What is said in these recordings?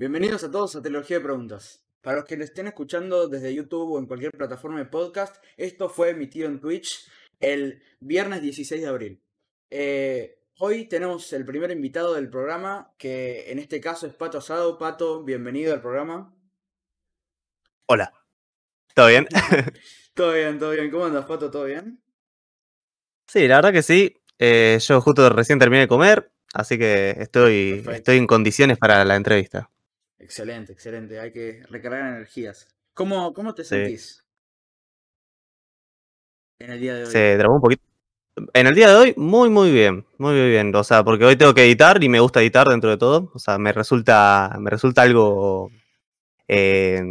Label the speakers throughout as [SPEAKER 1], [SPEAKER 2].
[SPEAKER 1] Bienvenidos a todos a Trilogía de Preguntas. Para los que lo estén escuchando desde YouTube o en cualquier plataforma de podcast, esto fue emitido en Twitch el viernes 16 de abril. Eh, hoy tenemos el primer invitado del programa, que en este caso es Pato Asado. Pato, bienvenido al programa.
[SPEAKER 2] Hola. ¿Todo bien?
[SPEAKER 1] todo bien, todo bien. ¿Cómo andas, Pato? ¿Todo bien?
[SPEAKER 2] Sí, la verdad que sí. Eh, yo justo recién terminé de comer, así que estoy, estoy en condiciones para la entrevista.
[SPEAKER 1] Excelente, excelente. Hay que recargar energías. ¿Cómo, cómo te sentís? En el día de hoy.
[SPEAKER 2] Se trabó un poquito. En el día de hoy, muy, muy bien. Muy, muy bien. O sea, porque hoy tengo que editar y me gusta editar dentro de todo. O sea, me resulta, me resulta algo eh,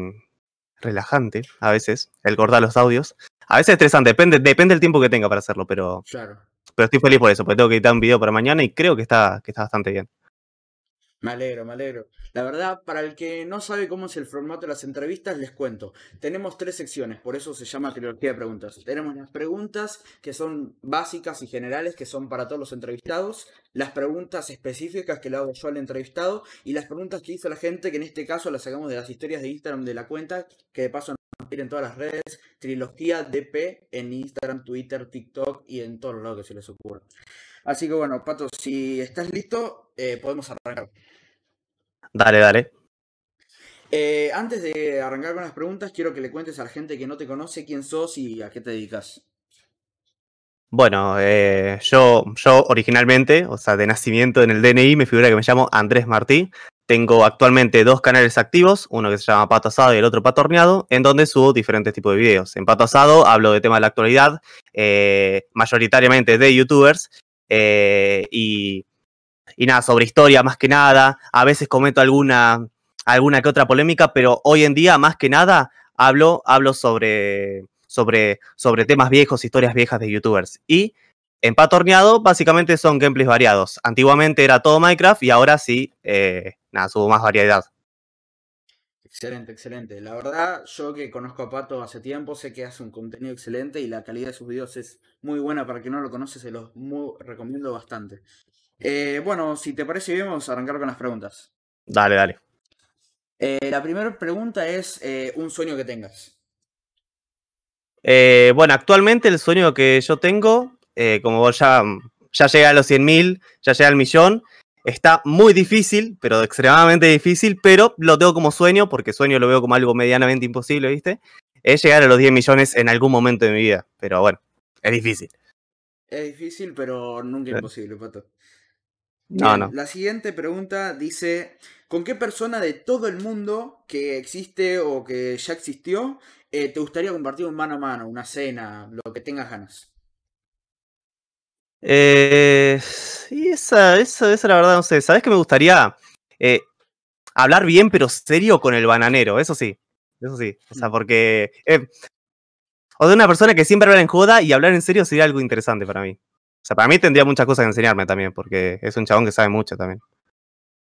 [SPEAKER 2] relajante a veces el cortar los audios. A veces estresante, depende, depende del tiempo que tenga para hacerlo, pero.
[SPEAKER 1] Claro.
[SPEAKER 2] Pero estoy feliz por eso, porque tengo que editar un video para mañana y creo que está, que está bastante bien.
[SPEAKER 1] Me alegro, me alegro. La verdad, para el que no sabe cómo es el formato de las entrevistas, les cuento. Tenemos tres secciones, por eso se llama trilogía de preguntas. Tenemos las preguntas que son básicas y generales, que son para todos los entrevistados, las preguntas específicas que le hago yo al entrevistado y las preguntas que hizo la gente, que en este caso las sacamos de las historias de Instagram de la cuenta, que de paso en todas las redes, trilogía DP en Instagram, Twitter, TikTok y en todos los lados que se les ocurra. Así que bueno, Pato, si estás listo, eh, podemos arrancar.
[SPEAKER 2] Dale, dale.
[SPEAKER 1] Eh, antes de arrancar con las preguntas, quiero que le cuentes a la gente que no te conoce quién sos y a qué te dedicas.
[SPEAKER 2] Bueno, eh, yo, yo originalmente, o sea, de nacimiento en el DNI, me figura que me llamo Andrés Martí. Tengo actualmente dos canales activos, uno que se llama Pato Asado y el otro Pato Horneado, en donde subo diferentes tipos de videos. En Pato Asado hablo de temas de la actualidad, mayoritariamente de youtubers, y y nada, sobre historia más que nada. A veces comento alguna, alguna que otra polémica, pero hoy en día más que nada hablo, hablo sobre, sobre, sobre temas viejos, historias viejas de youtubers. Y en Patorneado básicamente son gameplays variados. Antiguamente era todo Minecraft y ahora sí, eh, nada, subo más variedad.
[SPEAKER 1] Excelente, excelente. La verdad, yo que conozco a Pato hace tiempo, sé que hace un contenido excelente y la calidad de sus videos es muy buena. Para quien no lo conoce, se los recomiendo bastante. Eh, bueno, si te parece bien, vamos a arrancar con las preguntas.
[SPEAKER 2] Dale, dale.
[SPEAKER 1] Eh, la primera pregunta es eh, un sueño que tengas.
[SPEAKER 2] bueno, actualmente el sueño que yo tengo, como vos ya, ya llegué a los 100.000, ya llegué al millón, está muy difícil, pero extremadamente difícil, pero lo tengo como sueño, porque sueño lo veo como algo medianamente imposible, ¿viste? Es llegar a los 10 millones en algún momento de mi vida, pero bueno, es difícil.
[SPEAKER 1] Es difícil, pero nunca imposible, Pato.
[SPEAKER 2] No, no.
[SPEAKER 1] La siguiente pregunta dice, ¿con qué persona de todo el mundo que existe o que ya existió eh, te gustaría compartir un mano a mano, una cena, lo que tengas ganas?
[SPEAKER 2] Eh, sí, esa, esa, esa la verdad no sé. ¿Sabes que me gustaría eh, hablar bien pero serio con el bananero? Eso sí, eso sí. O sea, mm. porque... Eh, o de una persona que siempre habla en joda y hablar en serio sería algo interesante para mí. Sea, para mí tendría muchas cosas que enseñarme también, porque es un chabón que sabe mucho también.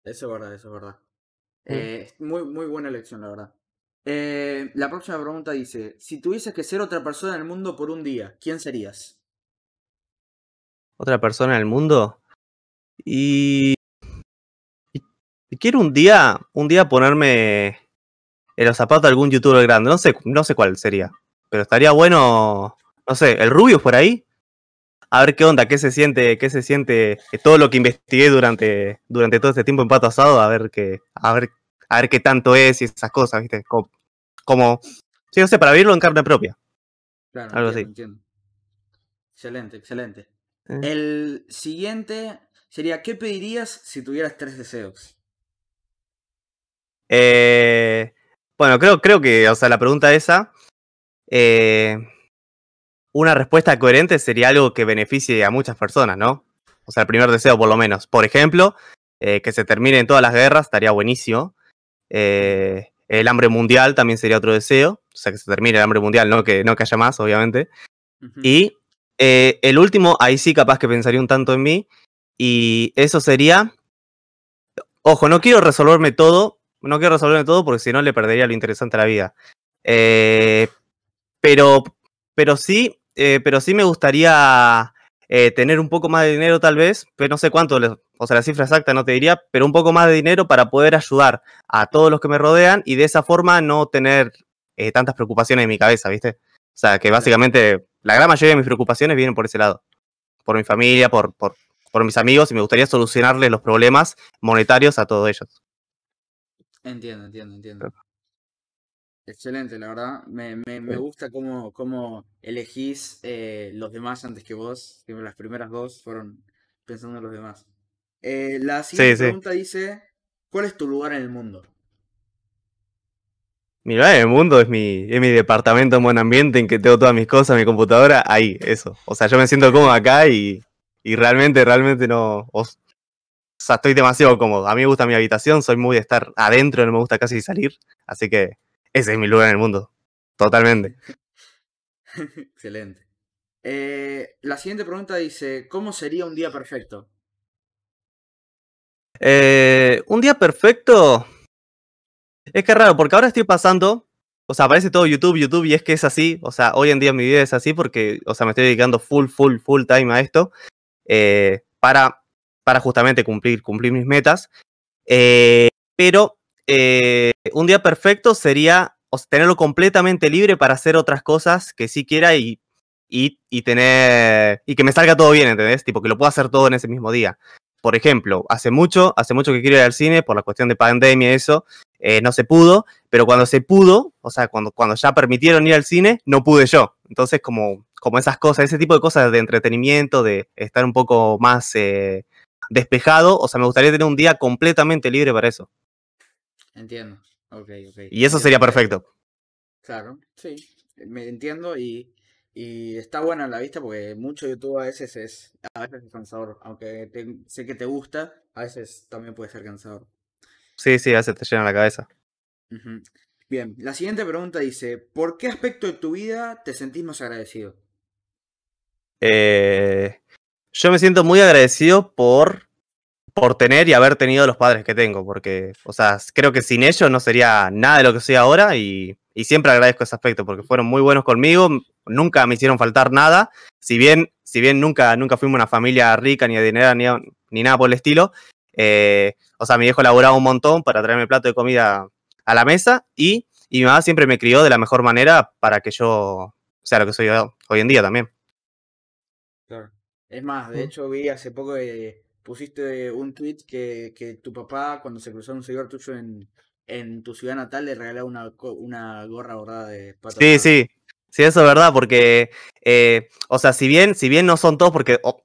[SPEAKER 1] Eso es verdad, eso es verdad. Mm. Eh, muy, muy buena elección, la verdad. Eh, la próxima pregunta dice, si tuvieses que ser otra persona en el mundo por un día, ¿quién serías?
[SPEAKER 2] ¿Otra persona en el mundo? Y... y quiero un día, un día ponerme en los zapatos de algún youtuber grande. No sé, no sé cuál sería. Pero estaría bueno, no sé, el Rubio por ahí a ver qué onda, qué se siente, qué se siente todo lo que investigué durante, durante todo este tiempo en Pato Asado, a ver qué, a ver, a ver qué tanto es y esas cosas, ¿viste? Como, como sí, no sé, para vivirlo en carne propia.
[SPEAKER 1] Claro, algo así. Excelente, excelente. Eh. El siguiente sería, ¿qué pedirías si tuvieras tres deseos?
[SPEAKER 2] Eh, bueno, creo, creo que, o sea, la pregunta esa, eh, una respuesta coherente sería algo que beneficie a muchas personas, ¿no? O sea, el primer deseo por lo menos. Por ejemplo, eh, que se terminen todas las guerras, estaría buenísimo. Eh, el hambre mundial también sería otro deseo. O sea, que se termine el hambre mundial, no que, no que haya más, obviamente. Y eh, el último, ahí sí capaz que pensaría un tanto en mí. Y eso sería... Ojo, no quiero resolverme todo. No quiero resolverme todo porque si no le perdería lo interesante a la vida. pero pero sí, eh, pero sí me gustaría eh, tener un poco más de dinero tal vez, pero no sé cuánto, o sea, la cifra exacta no te diría, pero un poco más de dinero para poder ayudar a todos los que me rodean y de esa forma no tener eh, tantas preocupaciones en mi cabeza, ¿viste? O sea, que básicamente la gran mayoría de mis preocupaciones vienen por ese lado. Por mi familia, por, por, por mis amigos y me gustaría solucionarles los problemas monetarios a todos ellos.
[SPEAKER 1] Entiendo, entiendo, entiendo. Excelente, la verdad. Me, me, me gusta cómo, cómo elegís eh, los demás antes que vos. Que las primeras dos fueron pensando en los demás. Eh, la siguiente
[SPEAKER 2] sí.
[SPEAKER 1] pregunta dice: ¿Cuál es tu lugar en el mundo?
[SPEAKER 2] Mi lugar en el mundo es mi, es mi departamento en buen ambiente en que tengo todas mis cosas, mi computadora, ahí, eso. O sea, yo me siento cómodo acá y, y realmente, realmente no. O sea, estoy demasiado cómodo. A mí me gusta mi habitación, soy muy de estar adentro, no me gusta casi salir. Así que ese es mi lugar en el mundo. Totalmente.
[SPEAKER 1] Excelente. Eh, la siguiente pregunta dice: ¿Cómo sería un día perfecto?
[SPEAKER 2] Eh, un día perfecto. Es que es raro, porque ahora estoy pasando. O sea, aparece todo YouTube, YouTube, y es que es así. O sea, hoy en día mi vida es así porque, o sea, me estoy dedicando full, full, full time a esto. eh, para, para justamente cumplir, cumplir mis metas. Eh, pero eh, un día perfecto sería tenerlo completamente libre para hacer otras cosas que sí quiera y, y, y tener. y que me salga todo bien, ¿entendés? Tipo, que lo pueda hacer todo en ese mismo día. Por ejemplo, hace mucho, hace mucho que quiero ir al cine por la cuestión de pandemia y eso, eh, no se pudo, pero cuando se pudo, o sea, cuando, cuando ya permitieron ir al cine, no pude yo. Entonces, como, como esas cosas, ese tipo de cosas de entretenimiento, de estar un poco más eh, despejado, o sea, me gustaría tener un día completamente libre para eso.
[SPEAKER 1] Entiendo. Ok, ok.
[SPEAKER 2] Y eso sería perfecto.
[SPEAKER 1] Claro, sí. Me entiendo y, y está buena la vista porque mucho YouTube a veces es, a veces es cansador. Aunque te- sé que te gusta, a veces también puede ser cansador.
[SPEAKER 2] Sí, sí, a veces te llena la cabeza.
[SPEAKER 1] Bien, la siguiente pregunta dice, ¿por qué aspecto de tu vida te sentís más agradecido?
[SPEAKER 2] Eh, yo me siento muy agradecido por, por tener y haber tenido los padres que tengo, porque, o sea, creo que sin ellos no sería nada de lo que soy ahora y, y siempre agradezco ese aspecto, porque fueron muy buenos conmigo, nunca me hicieron faltar nada, si bien, si bien nunca, nunca fuimos una familia rica ni adinerada ni, ni nada por el estilo, eh, o sea, mi viejo laburaba un montón para traerme plato de comida a la mesa y, y mi mamá siempre me crió de la mejor manera para que yo sea lo que soy hoy en día también.
[SPEAKER 1] Claro. Es más, de
[SPEAKER 2] Mm.
[SPEAKER 1] hecho vi hace poco que pusiste un tweet que, que tu papá, cuando se cruzó un seguidor tuyo en, en tu ciudad natal, le regalaba una, una gorra bordada de patas
[SPEAKER 2] Sí, sí, sí, eso es verdad, porque, eh, o sea, si bien, si bien no son todos, porque, o,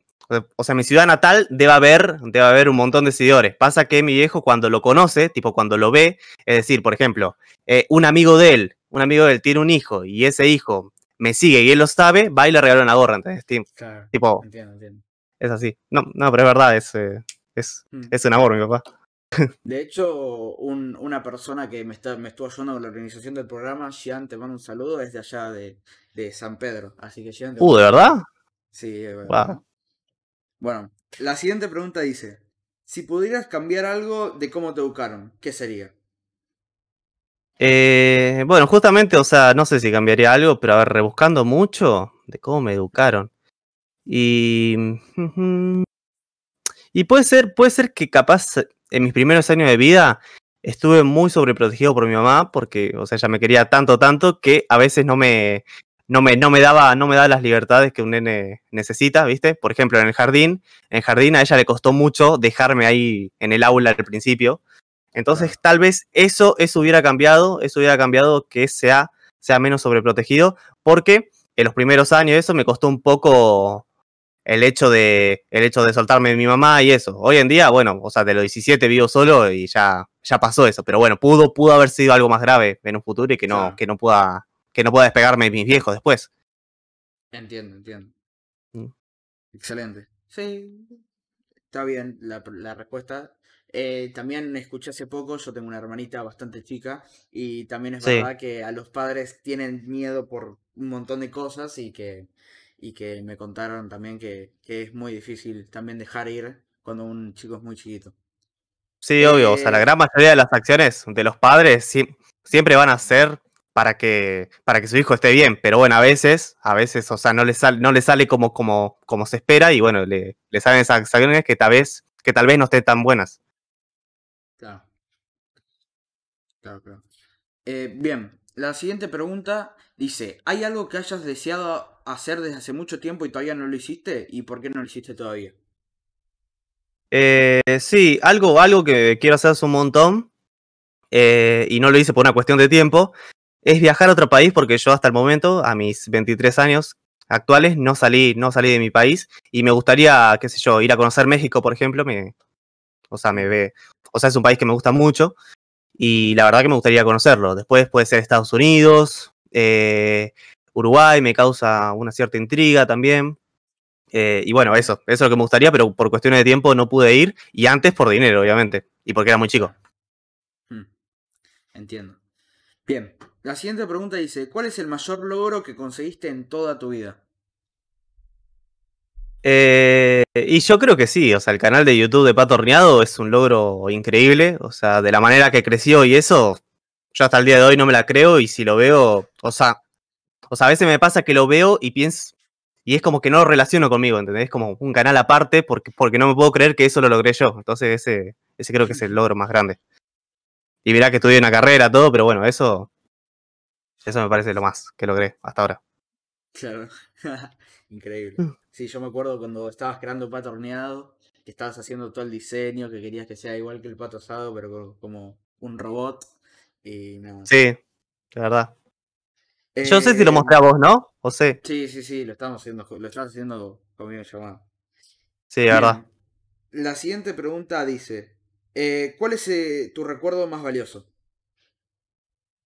[SPEAKER 2] o sea, mi ciudad natal debe haber, debe haber un montón de seguidores. Pasa que mi viejo cuando lo conoce, tipo cuando lo ve, es decir, por ejemplo, eh, un amigo de él, un amigo de él tiene un hijo y ese hijo me sigue y él lo sabe, va y le regala una gorra, ¿entendés?
[SPEAKER 1] Claro,
[SPEAKER 2] Tipo,
[SPEAKER 1] entiendo, entiendo.
[SPEAKER 2] Es así. No, no, pero es verdad, es, eh, es,
[SPEAKER 1] Mm.
[SPEAKER 2] es un amor, mi papá.
[SPEAKER 1] De hecho, un- una persona que me, está, me estuvo ayudando con la organización del programa, Gian, te mando un saludo, es de allá de, de San Pedro. Así que Gian, te
[SPEAKER 2] Uh, ¿de verdad?
[SPEAKER 1] Sí, es verdad.
[SPEAKER 2] Wow.
[SPEAKER 1] Bueno, la siguiente pregunta dice, si pudieras cambiar algo de cómo te educaron, ¿qué sería?
[SPEAKER 2] Eh, bueno, justamente, o sea, no sé si cambiaría algo, pero a ver, rebuscando mucho de cómo me educaron. Y. Y puede ser, puede ser que capaz eh, en mis primeros años de vida estuve muy sobreprotegido por mi mamá, porque, o sea, ella me quería tanto, tanto, que a veces no me, no me, no me daba, no me daba las libertades que un nene necesita, ¿viste? Por ejemplo, en el jardín, en el jardín a ella le costó mucho dejarme ahí en el aula al principio. Entonces, tal vez eso, eso hubiera cambiado, eso hubiera cambiado que sea, sea menos sobreprotegido, porque en los primeros años eso me costó un poco el hecho de el hecho de soltarme de mi mamá y eso. Hoy en día, bueno, o sea, de los 17 vivo solo y ya ya pasó eso, pero bueno, pudo pudo haber sido algo más grave en un futuro y que no
[SPEAKER 1] Claro.
[SPEAKER 2] que no pueda que no pueda despegarme de mis viejos después.
[SPEAKER 1] Entiendo, entiendo.
[SPEAKER 2] Mm.
[SPEAKER 1] Excelente. Sí, está bien la, la respuesta. Eh, también escuché hace poco, yo tengo una hermanita bastante chica y también es
[SPEAKER 2] Sí.
[SPEAKER 1] verdad que a los padres tienen miedo por un montón de cosas y que, y que me contaron también que, que es muy difícil también dejar ir cuando un chico es muy chiquito.
[SPEAKER 2] Sí, obvio, o sea, la
[SPEAKER 1] Eh,
[SPEAKER 2] gran mayoría de las acciones de los padres sie- siempre van a ser para que para que su hijo esté bien, pero bueno, a veces, a veces, o sea, no le sale no le sale como como como se espera y bueno, le, le salen esas acciones que tal vez que tal vez no estén tan buenas.
[SPEAKER 1] Claro. Claro, claro. Eh, bien, la siguiente pregunta dice, ¿hay algo que hayas deseado hacer desde hace mucho tiempo y todavía no lo hiciste? ¿Y por qué no lo hiciste todavía?
[SPEAKER 2] Eh, sí, algo, algo que quiero hacer hace un montón eh, y no lo hice por una cuestión de tiempo, es viajar a otro país porque yo hasta el momento, a mis 23 años actuales, no salí, no salí de mi país y me gustaría, qué sé yo, ir a conocer México, por ejemplo, me, o sea, me ve, o sea, es un país que me gusta mucho y la verdad que me gustaría conocerlo. Después puede ser Estados Unidos, eh, Uruguay, me causa una cierta intriga también. Eh, y bueno, eso, eso es lo que me gustaría, pero por cuestiones de tiempo no pude ir. Y antes por dinero, obviamente. Y porque era muy chico.
[SPEAKER 1] Hmm, Entiendo. Bien, la siguiente pregunta dice, ¿cuál es el mayor logro que conseguiste en toda tu vida?
[SPEAKER 2] Eh, y yo creo que sí, o sea, el canal de YouTube de Pato Horneado es un logro increíble. O sea, de la manera que creció y eso, yo hasta el día de hoy no me la creo. Y si lo veo, o sea, o sea, a veces me pasa que lo veo y pienso, y es como que no lo relaciono conmigo, ¿entendés? Es como un canal aparte porque, porque no me puedo creer que eso lo logré yo. Entonces ese, ese creo que es el logro más grande. Y mirá que estudié una carrera, todo, pero bueno, eso, eso me parece lo más que logré hasta ahora.
[SPEAKER 1] Claro. Increíble. Sí, yo me acuerdo cuando estabas creando pato horneado, que estabas haciendo todo el diseño, que querías que sea igual que el pato asado, pero co- como un robot. Y nada.
[SPEAKER 2] Sí, la verdad. Yo sé si lo
[SPEAKER 1] Eh,
[SPEAKER 2] mostré a vos, ¿no? O sé.
[SPEAKER 1] Sí, sí, sí, lo estamos haciendo, lo estás haciendo conmigo llamado.
[SPEAKER 2] Sí, la verdad.
[SPEAKER 1] La siguiente pregunta dice: eh, ¿Cuál es eh, tu recuerdo más valioso?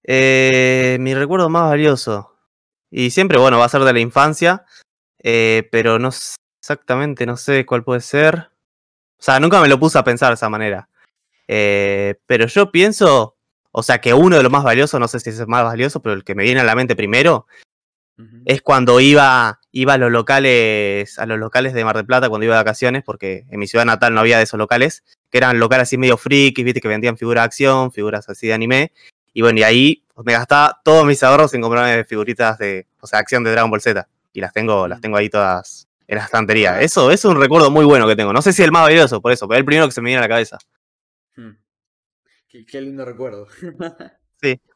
[SPEAKER 2] Eh, mi recuerdo más valioso. Y siempre, bueno, va a ser de la infancia. Eh, pero no exactamente, no sé cuál puede ser. O sea, nunca me lo puse a pensar de esa manera. Eh, pero yo pienso, o sea, que uno de los más valiosos, no sé si es el más valioso, pero el que me viene a la mente primero, es cuando iba, iba a los locales, a los locales de Mar del Plata cuando iba de vacaciones, porque en mi ciudad natal no había de esos locales, que eran locales así medio frikis, viste, que vendían figuras de acción, figuras así de anime. Y bueno, y ahí me gastaba todos mis ahorros en comprarme figuritas de, o sea, acción de Dragon Ball Z. Y las tengo, las tengo ahí todas en la estantería. Eso, eso es un recuerdo muy bueno que tengo. No sé si el más valioso, por eso, pero es el primero que se me viene a la cabeza.
[SPEAKER 1] Hmm. Qué, qué lindo recuerdo.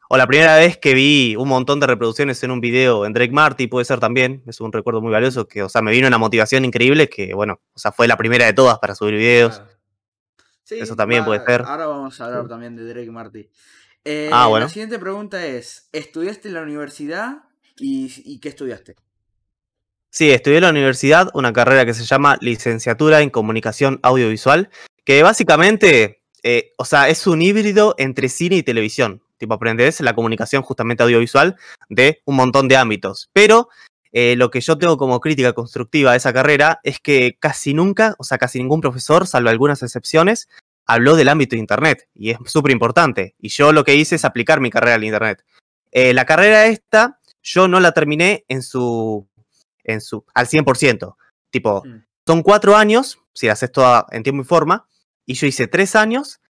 [SPEAKER 2] O la primera vez que vi un montón de reproducciones en un video en Drake Marty, puede ser también, es un recuerdo muy valioso, que, o sea, me vino una motivación increíble que, bueno, o sea, fue la primera de todas para subir videos.
[SPEAKER 1] Claro. Sí,
[SPEAKER 2] Eso también puede ser.
[SPEAKER 1] Ahora vamos a hablar también de Drake Marty. Eh,
[SPEAKER 2] Ah, bueno.
[SPEAKER 1] La siguiente pregunta es: ¿Estudiaste en la universidad y, y qué estudiaste?
[SPEAKER 2] Sí, estudié en la universidad una carrera que se llama Licenciatura en Comunicación Audiovisual, que básicamente, eh, o sea, es un híbrido entre cine y televisión. Tipo, aprendes la comunicación justamente audiovisual de un montón de ámbitos. Pero eh, lo que yo tengo como crítica constructiva a esa carrera es que casi nunca, o sea, casi ningún profesor, salvo algunas excepciones, habló del ámbito de Internet. Y es súper importante. Y yo lo que hice es aplicar mi carrera al Internet. Eh, la carrera esta, yo no la terminé en su en su, al 100%. Tipo,
[SPEAKER 1] Mm.
[SPEAKER 2] son cuatro años, si la haces toda en tiempo y forma, y yo hice tres años,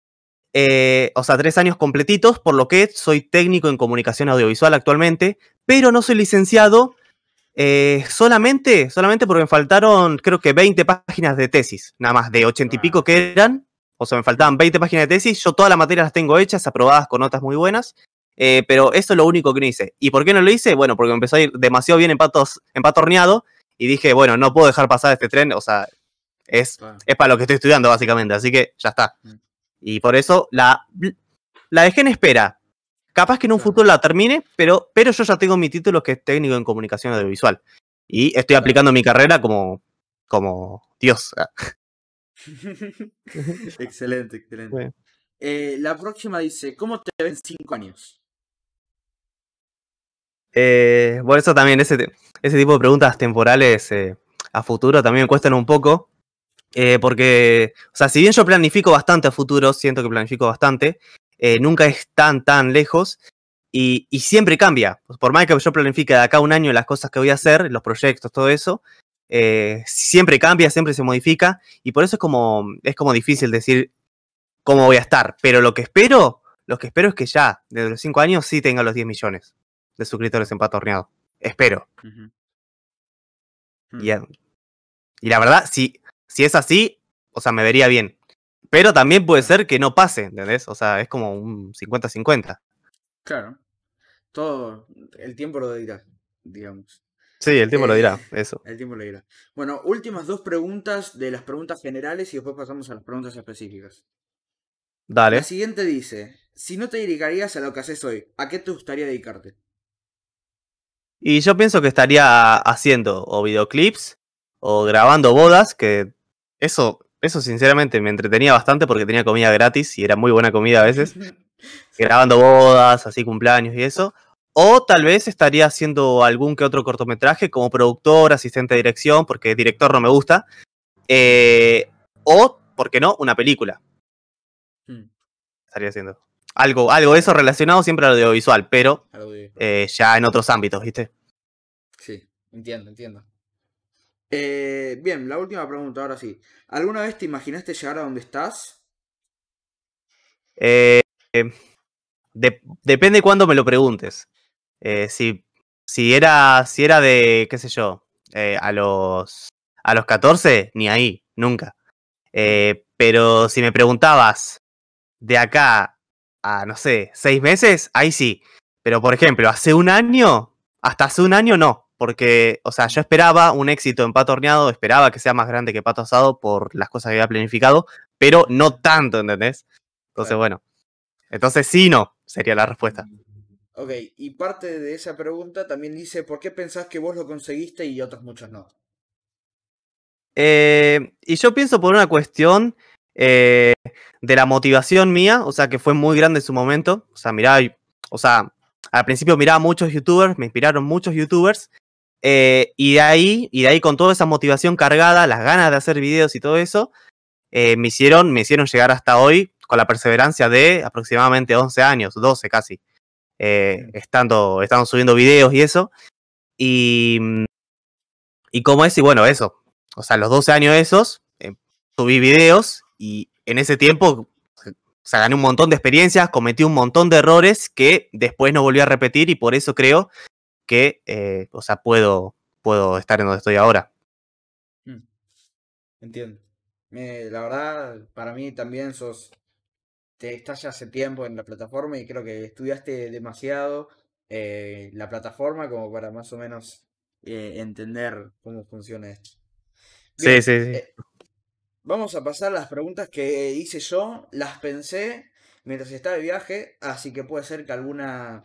[SPEAKER 2] eh, o sea, tres años completitos, por lo que soy técnico en comunicación audiovisual actualmente, pero no soy licenciado eh, solamente, solamente porque me faltaron, creo que 20 páginas de tesis, nada más, de 80 y pico que eran, o sea, me faltaban 20 páginas de tesis, yo todas las materias las tengo hechas, aprobadas con notas muy buenas, eh, pero eso es lo único que no hice. ¿Y por qué no lo hice? Bueno, porque me empezó a ir demasiado bien en, patos, en pato horneado y dije, bueno, no puedo dejar pasar este tren, o sea, es,
[SPEAKER 1] Claro.
[SPEAKER 2] es para lo que estoy estudiando básicamente, así que ya está.
[SPEAKER 1] Mm.
[SPEAKER 2] Y por eso la, la dejé en espera. Capaz que en un
[SPEAKER 1] Claro.
[SPEAKER 2] futuro la termine, pero, pero yo ya tengo mi título que es técnico en comunicación audiovisual. Y estoy
[SPEAKER 1] Claro.
[SPEAKER 2] aplicando mi carrera como, como Dios.
[SPEAKER 1] excelente, excelente.
[SPEAKER 2] Bueno.
[SPEAKER 1] Eh, la próxima dice: ¿Cómo te ven cinco años?
[SPEAKER 2] Eh, por eso también ese, ese tipo de preguntas temporales eh, a futuro también me cuestan un poco. eh, porque, o sea, si bien yo planifico bastante a futuro, siento que planifico bastante, eh, nunca es tan, tan lejos y, y siempre cambia. Por más que yo planifique de acá un año las cosas que voy a hacer, los proyectos, todo eso, siempre cambia, siempre se modifica y por eso es como, es como difícil decir cómo voy a estar. Pero lo que espero, lo que espero es que ya, desde los 5 años, sí tenga los 10 millones de suscriptores en Pato Horneado. Espero.
[SPEAKER 1] Ujú.
[SPEAKER 2] Y, eh, y la verdad, si, si es así, o sea, me vería bien. Pero también puede ser que no pase, ¿entendés? O sea, es como un 50-50.
[SPEAKER 1] Claro. Todo el tiempo lo dirá, digamos.
[SPEAKER 2] Sí, el tiempo lo
[SPEAKER 1] Eh,
[SPEAKER 2] dirá, eso.
[SPEAKER 1] El tiempo lo dirá. Bueno, últimas dos preguntas de las preguntas generales y después pasamos a las preguntas específicas.
[SPEAKER 2] Dale.
[SPEAKER 1] La siguiente dice, si no te dedicarías a lo que haces hoy, ¿a qué te gustaría dedicarte?
[SPEAKER 2] Y yo pienso que estaría haciendo o videoclips o grabando bodas, que eso, eso sinceramente me entretenía bastante porque tenía comida gratis y era muy buena comida a veces. grabando bodas, así cumpleaños y eso. O tal vez estaría haciendo algún que otro cortometraje como productor, asistente de dirección, porque director no me gusta. Eh, o, ¿por qué no? Una película.
[SPEAKER 1] Hmm,
[SPEAKER 2] Estaría haciendo. Algo, algo de eso relacionado siempre al audiovisual, pero eh, ya en otros ámbitos, ¿viste?
[SPEAKER 1] Sí, entiendo, entiendo. Eh, bien, la última pregunta, ahora sí. ¿Alguna vez te imaginaste llegar a donde estás?
[SPEAKER 2] Eh, de- depende cuándo me lo preguntes. Si, si, era, si era de, qué sé yo, a, los, a los 14, ni ahí, nunca. Pero si me preguntabas de acá a, no sé, seis meses, ahí sí. Pero, por ejemplo, hace un año, hasta hace un año no. Porque, o sea, yo esperaba un éxito en Pato Horneado, esperaba que sea más grande que Pato Asado por las cosas que había planificado, pero no tanto, ¿entendés? Entonces, bueno. Entonces sí, no, sería la respuesta.
[SPEAKER 1] Ok, y parte de esa pregunta también dice, ¿por qué pensás que vos lo conseguiste y otros muchos no?
[SPEAKER 2] Eh, y yo pienso por una cuestión eh, de la motivación mía, o sea, que fue muy grande en su momento. O sea, miraba, o sea, al principio miraba muchos youtubers, me inspiraron muchos youtubers. eh, y de ahí, y de ahí con toda esa motivación cargada, las ganas de hacer videos y todo eso, eh, me hicieron, me hicieron llegar hasta hoy con la perseverancia de aproximadamente 11 años, 12 casi, estando, estando subiendo videos y eso. Y, y como es, y bueno, eso, o sea, los 12 años esos, subí videos y en ese tiempo, o sea, gané un montón de experiencias, cometí un montón de errores que después no volví a repetir y por eso creo que, eh, o sea, puedo, puedo estar en donde estoy ahora.
[SPEAKER 1] Mm, Entiendo. Eh, la verdad, para mí también sos, te estás ya hace tiempo en la plataforma y creo que estudiaste demasiado eh, la plataforma como para más o menos entender cómo funciona esto.
[SPEAKER 2] Sí,
[SPEAKER 1] Bien,
[SPEAKER 2] sí, sí.
[SPEAKER 1] Vamos a pasar a las preguntas que hice yo, las pensé mientras estaba de viaje, así que puede ser que alguna,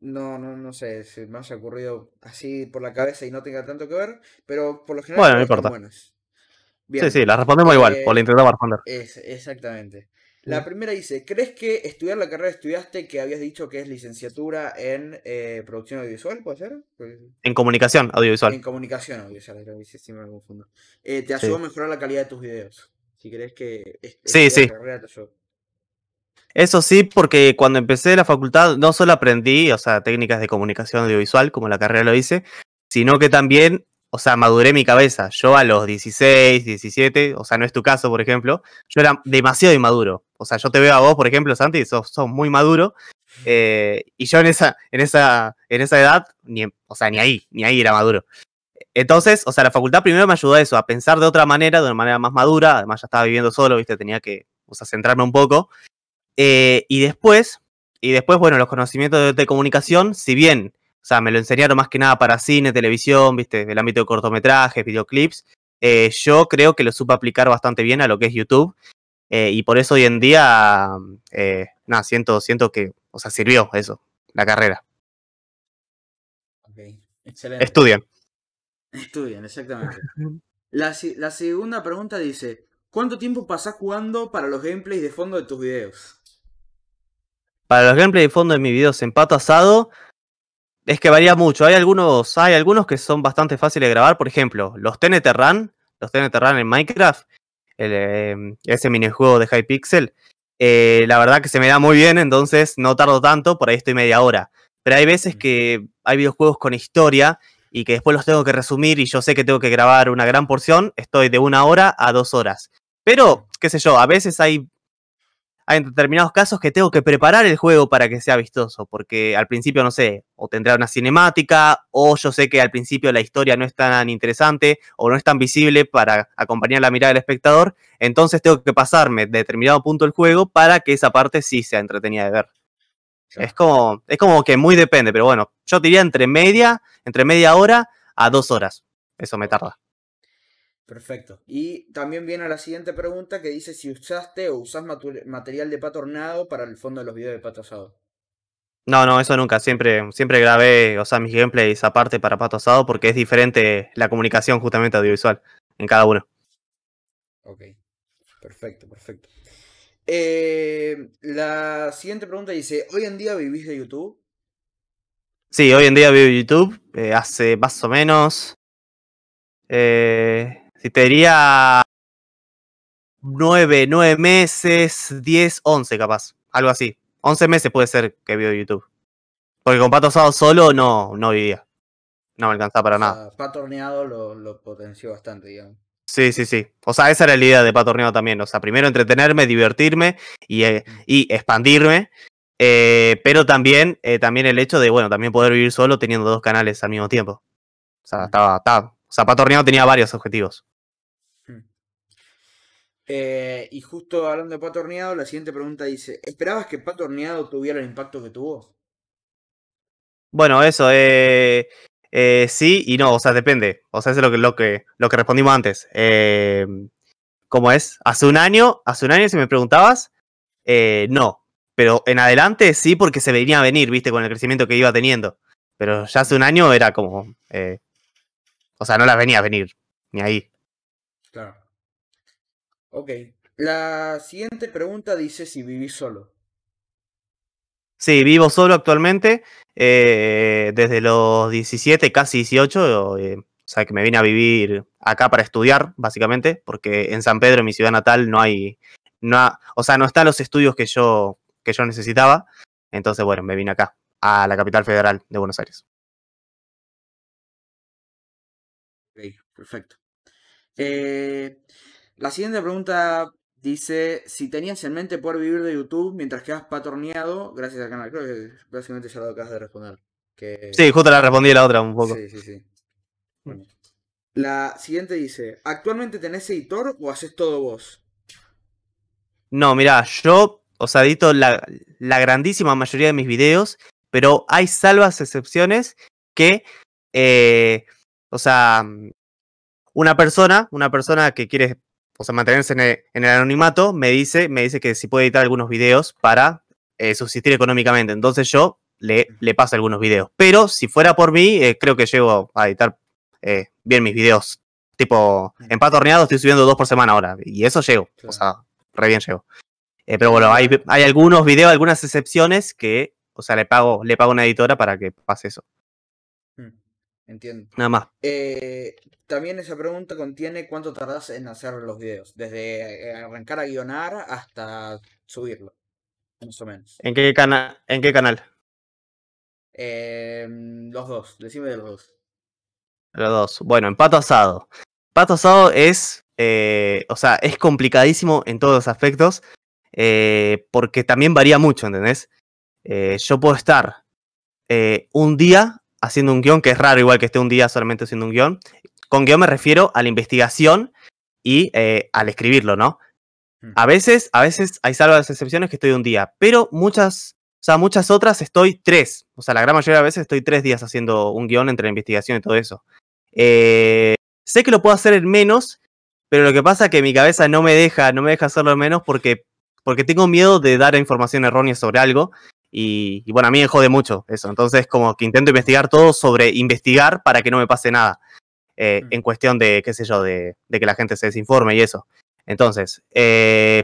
[SPEAKER 1] no, no, no sé, se me haya ocurrido así por la cabeza y no tenga tanto que ver, pero por lo general
[SPEAKER 2] Bueno, no importa.
[SPEAKER 1] Bien.
[SPEAKER 2] Sí, sí, la respondemos igual,
[SPEAKER 1] Eh,
[SPEAKER 2] o la intentamos responder.
[SPEAKER 1] Es, exactamente. La primera dice, ¿crees que estudiar la carrera que estudiaste, que habías dicho que es licenciatura en eh, producción audiovisual, puede ser? Pues,
[SPEAKER 2] En comunicación audiovisual.
[SPEAKER 1] En comunicación audiovisual, creo que sí, sí me confundo. Eh, te ayudó a mejorar la calidad de tus videos. Si crees que
[SPEAKER 2] Sí, sí.
[SPEAKER 1] la carrera te ayudó.
[SPEAKER 2] Eso sí, porque cuando empecé la facultad no solo aprendí, o sea, técnicas de comunicación audiovisual, como la carrera lo hice, sino que también, o sea, maduré mi cabeza. Yo a los 16, 17, o sea, no es tu caso, por ejemplo, yo era demasiado inmaduro. O sea, yo te veo a vos, por ejemplo, Santi, sos, sos muy maduro, eh, y yo en esa, en esa, en esa edad, ni, o sea, ni ahí, ni ahí era maduro. Entonces, o sea, la facultad primero me ayudó a eso, a pensar de otra manera, de una manera más madura. Además, ya estaba viviendo solo, viste, tenía que, o sea, centrarme un poco. Eh, y después, y después, bueno, los conocimientos de comunicación, si bien, o sea, me lo enseñaron más que nada para cine, televisión, viste, el ámbito de cortometrajes, videoclips, eh, yo creo que lo supe aplicar bastante bien a lo que es YouTube. eh, y por eso hoy en día, eh, nada, siento, siento que, o sea, sirvió eso, la carrera.
[SPEAKER 1] Ok, excelente.
[SPEAKER 2] Estudian.
[SPEAKER 1] Estudian, exactamente. La, la segunda pregunta dice, ¿cuánto tiempo pasás jugando para los gameplays de fondo de tus videos?
[SPEAKER 2] Para los gameplay de fondo de mis videos en pato asado, es que varía mucho. Hay algunos, hay algunos que son bastante fáciles de grabar. Por ejemplo, los TNT Run, los TNT Run en Minecraft, el, eh, ese minijuego de Hypixel. eh, la verdad que se me da muy bien, entonces no tardo tanto, por ahí estoy media hora. Pero hay veces que hay videojuegos con historia y que después los tengo que resumir y yo sé que tengo que grabar una gran porción, estoy de una hora a dos horas. Pero, qué sé yo, a veces hay hay determinados casos que tengo que preparar el juego para que sea vistoso, porque al principio, no sé, o tendrá una cinemática, o yo sé que al principio la historia no es tan interesante, o no es tan visible para acompañar la mirada del espectador, entonces tengo que pasarme de determinado punto del juego para que esa parte sí sea entretenida de ver. Es como, es como que muy depende, pero bueno, yo diría entre media, entre media hora a dos horas. Eso me tarda.
[SPEAKER 1] Perfecto. Y también viene la siguiente pregunta que dice si usaste o usás material de pato horneado para el fondo de los videos de pato asado.
[SPEAKER 2] No, no, eso nunca. Siempre, siempre grabé, o sea, mis gameplays aparte para pato asado porque es diferente la comunicación justamente audiovisual en cada uno.
[SPEAKER 1] Ok. Perfecto, perfecto. Eh, la siguiente pregunta dice, ¿hoy en día vivís de YouTube?
[SPEAKER 2] Sí, hoy en día vivo de YouTube. Eh, hace más o menos... Eh, si te diría 9, 9 meses, 10, 11 capaz, algo así. 11 meses puede ser que vivo YouTube. Porque con Pato Asado solo no, no vivía. No me alcanzaba para nada.
[SPEAKER 1] Pato Horneado lo, lo, potenció bastante, digamos.
[SPEAKER 2] Sí, sí, sí. O sea, esa era la idea de Pato Horneado también. O sea, primero entretenerme, divertirme y, eh, mm. y expandirme. Eh, pero también, eh, también el hecho de, bueno, también poder vivir solo teniendo dos canales al mismo tiempo. O sea, mm. estaba, estaba, o sea, Pato Horneado tenía varios objetivos.
[SPEAKER 1] Eh, y justo hablando de Pato Horneado, la siguiente pregunta dice: ¿Esperabas que Pato Horneado tuviera el impacto que tuvo?
[SPEAKER 2] Bueno, eso, eh, eh, sí y no, o sea, depende. O sea, eso es lo que, lo que, lo que respondimos antes. Eh, ¿Cómo es? Hace un año, hace un año, si me preguntabas, no. Pero en adelante sí, porque se venía a venir, viste, con el crecimiento que iba teniendo. Pero ya hace un año era como. O sea, no las venía a venir, ni ahí.
[SPEAKER 1] Claro. Ok. La siguiente pregunta dice si vivís solo.
[SPEAKER 2] Sí, vivo solo actualmente. Eh, desde los 17, casi 18. Eh, o sea, que me vine a vivir acá para estudiar, básicamente, porque en San Pedro, en mi ciudad natal, no hay. No o sea, no están los estudios que yo, que yo necesitaba. Entonces, bueno, me vine acá, a la capital federal de Buenos Aires.
[SPEAKER 1] perfecto. Eh, la siguiente pregunta dice: Si tenías en mente poder vivir de YouTube mientras quedas patorneado, gracias al canal. Creo que básicamente ya lo acabas de responder. Que...
[SPEAKER 2] Sí, justo la respondí la otra un poco. Sí, sí, sí.
[SPEAKER 1] Bueno. La siguiente dice: ¿Actualmente tenés editor o haces todo vos?
[SPEAKER 2] No, mira, yo, os edito la, la grandísima mayoría de mis videos, pero hay salvas excepciones que eh, o sea, mm, una persona, una persona que quiere o sea, mantenerse en el, anonimato, me dice, me dice que si puede editar algunos videos para eh, subsistir económicamente. Entonces yo le, le paso algunos videos. Pero si fuera por mí, eh, creo que llego a editar eh, bien mis videos. Tipo, en pato horneado estoy subiendo dos por semana ahora. Y eso llego. O sea, re bien llego. pero bueno, hay, hay algunos videos, algunas excepciones que, o sea, le pago, le pago a una editora para que pase eso.
[SPEAKER 1] Entiendo.
[SPEAKER 2] Nada más.
[SPEAKER 1] Eh, también esa pregunta contiene cuánto tardas en hacer los videos, desde eh, arrancar a guionar hasta subirlo, más o menos.
[SPEAKER 2] ¿En qué, cana ¿en qué canal?
[SPEAKER 1] Em, los dos, decime de los dos.
[SPEAKER 2] Los dos. Bueno, en Pato Asado. Pato Asado es, eh, o sea, es complicadísimo en todos los aspectos, porque también varía mucho, ¿entendés? yo puedo estar un día haciendo un guion, que es raro igual que esté un día solamente haciendo un guion. Con guion me refiero a la investigación y eh, al escribirlo, ¿no? Mm. A veces, a veces hay salvas excepciones que estoy un día, pero muchas, o sea, muchas otras estoy tres. O sea, la gran mayoría de veces estoy tres días haciendo un guion entre la investigación y todo eso. Eh, sé que lo puedo hacer en menos, pero lo que pasa es que mi cabeza no me deja, no me deja hacerlo en menos porque, porque tengo miedo de dar información errónea sobre algo y, bueno, a mí me jode mucho eso. Entonces, como que intento investigar todo sobre investigar para que no me pase nada. Eh. En cuestión de, qué sé yo, de, que la gente se desinforme y eso. Entonces, eh,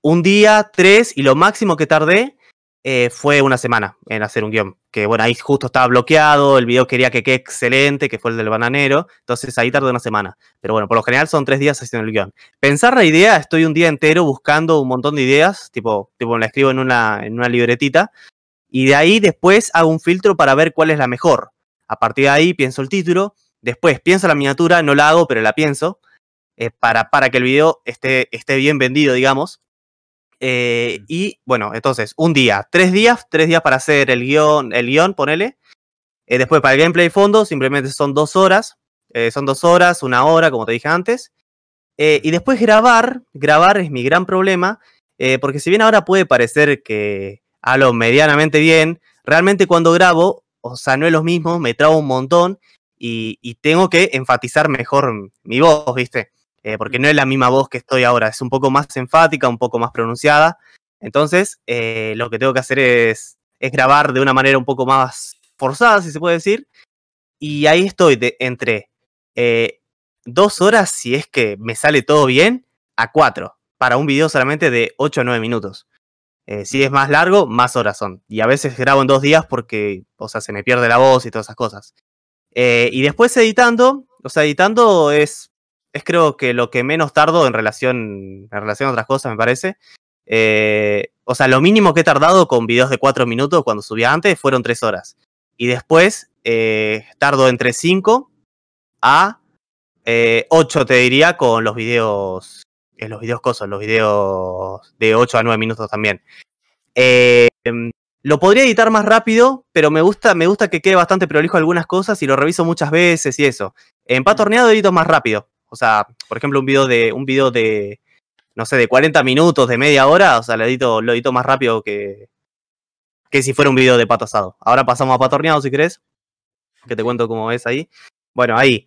[SPEAKER 2] un día, tres, y lo máximo que tardé eh, fue una semana en hacer un guion. Que bueno, ahí justo estaba bloqueado, el video quería que quede excelente, que fue el del bananero. Entonces ahí tardé una semana. Pero bueno, por lo general son tres días haciendo el guion. Pensar la idea, estoy un día entero buscando un montón de ideas, tipo, tipo la escribo en una, en una libretita. Y de ahí después hago un filtro para ver cuál es la mejor. A partir de ahí pienso el título. Después pienso la miniatura, no la hago, pero la pienso. Eh, para, para que el video esté, esté bien vendido, digamos. Eh, y bueno, entonces, un día, tres días, tres días para hacer el guion, el guion, ponele. Eh, después para el gameplay fondo, simplemente son dos horas. Son dos horas, una hora, como te dije antes. y después grabar, grabar es mi gran problema, porque si bien ahora puede parecer que hablo medianamente bien, realmente cuando grabo, o sea, no es lo mismo, me trabo un montón y, tengo que enfatizar mejor mi voz, ¿viste? Eh, porque no es la misma voz que estoy ahora, es un poco más enfática, un poco más pronunciada. Entonces, eh, lo que tengo que hacer es, grabar de una manera un poco más forzada, si se puede decir. Y ahí estoy entre eh, dos horas, si es que me sale todo bien, a cuatro, para un video solamente de 8 o 9 minutos. si es más largo, más horas son. Y a veces grabo en dos días porque, o sea, se me pierde la voz y todas esas cosas. Y después editando, o sea, editando es es creo que lo que menos tardo en relación, en relación a otras cosas, me parece. Eh, o sea, lo mínimo que he tardado con videos de 4 minutos cuando subía antes fueron 3 horas. Y después eh, tardo entre 5 a 8, eh, te diría, con los videos. los videos cosas, los videos de 8 a 9 minutos también. Lo podría editar más rápido, pero me gusta, me gusta que quede bastante prolijo algunas cosas y lo reviso muchas veces y eso. En Patorneado edito más rápido, o sea, por ejemplo, un video de, un video de, no sé, de 40 minutos, de media hora, o sea, lo edito, lo edito más rápido que, que si fuera un video de pato asado. Ahora pasamos a patorneado, si querés, que te cuento cómo es ahí. Bueno, ahí.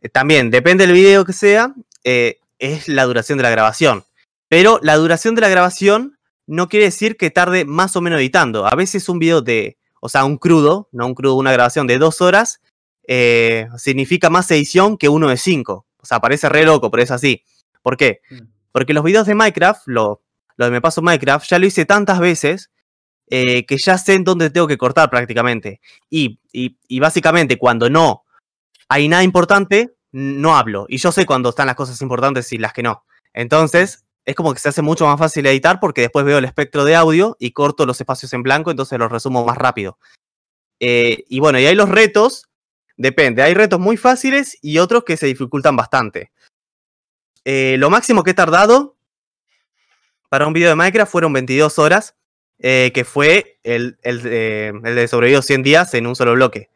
[SPEAKER 2] Eh, también, depende del video que sea, eh, es la duración de la grabación. Pero la duración de la grabación no quiere decir que tarde más o menos editando. A veces un video de, o sea, un crudo, no un crudo, una grabación de dos horas, eh, significa más edición que uno de cinco. O sea, parece re loco, pero es así. ¿Por qué? Mm. Porque los videos de Minecraft, lo, lo de Me Paso Minecraft, ya lo hice tantas veces eh, que ya sé en dónde tengo que cortar prácticamente. Y, y, básicamente cuando no hay nada importante, no hablo. Y yo sé cuándo están las cosas importantes y las que no. Entonces, es como que se hace mucho más fácil editar porque después veo el espectro de audio y corto los espacios en blanco, entonces los resumo más rápido. Eh, y bueno, y hay los retos Depende, hay retos muy fáciles y otros que se dificultan bastante. Eh, lo máximo que he tardado para un video de Minecraft fueron 22 horas, eh, que fue el, el, el, de sobrevivido 100 días en un solo bloque.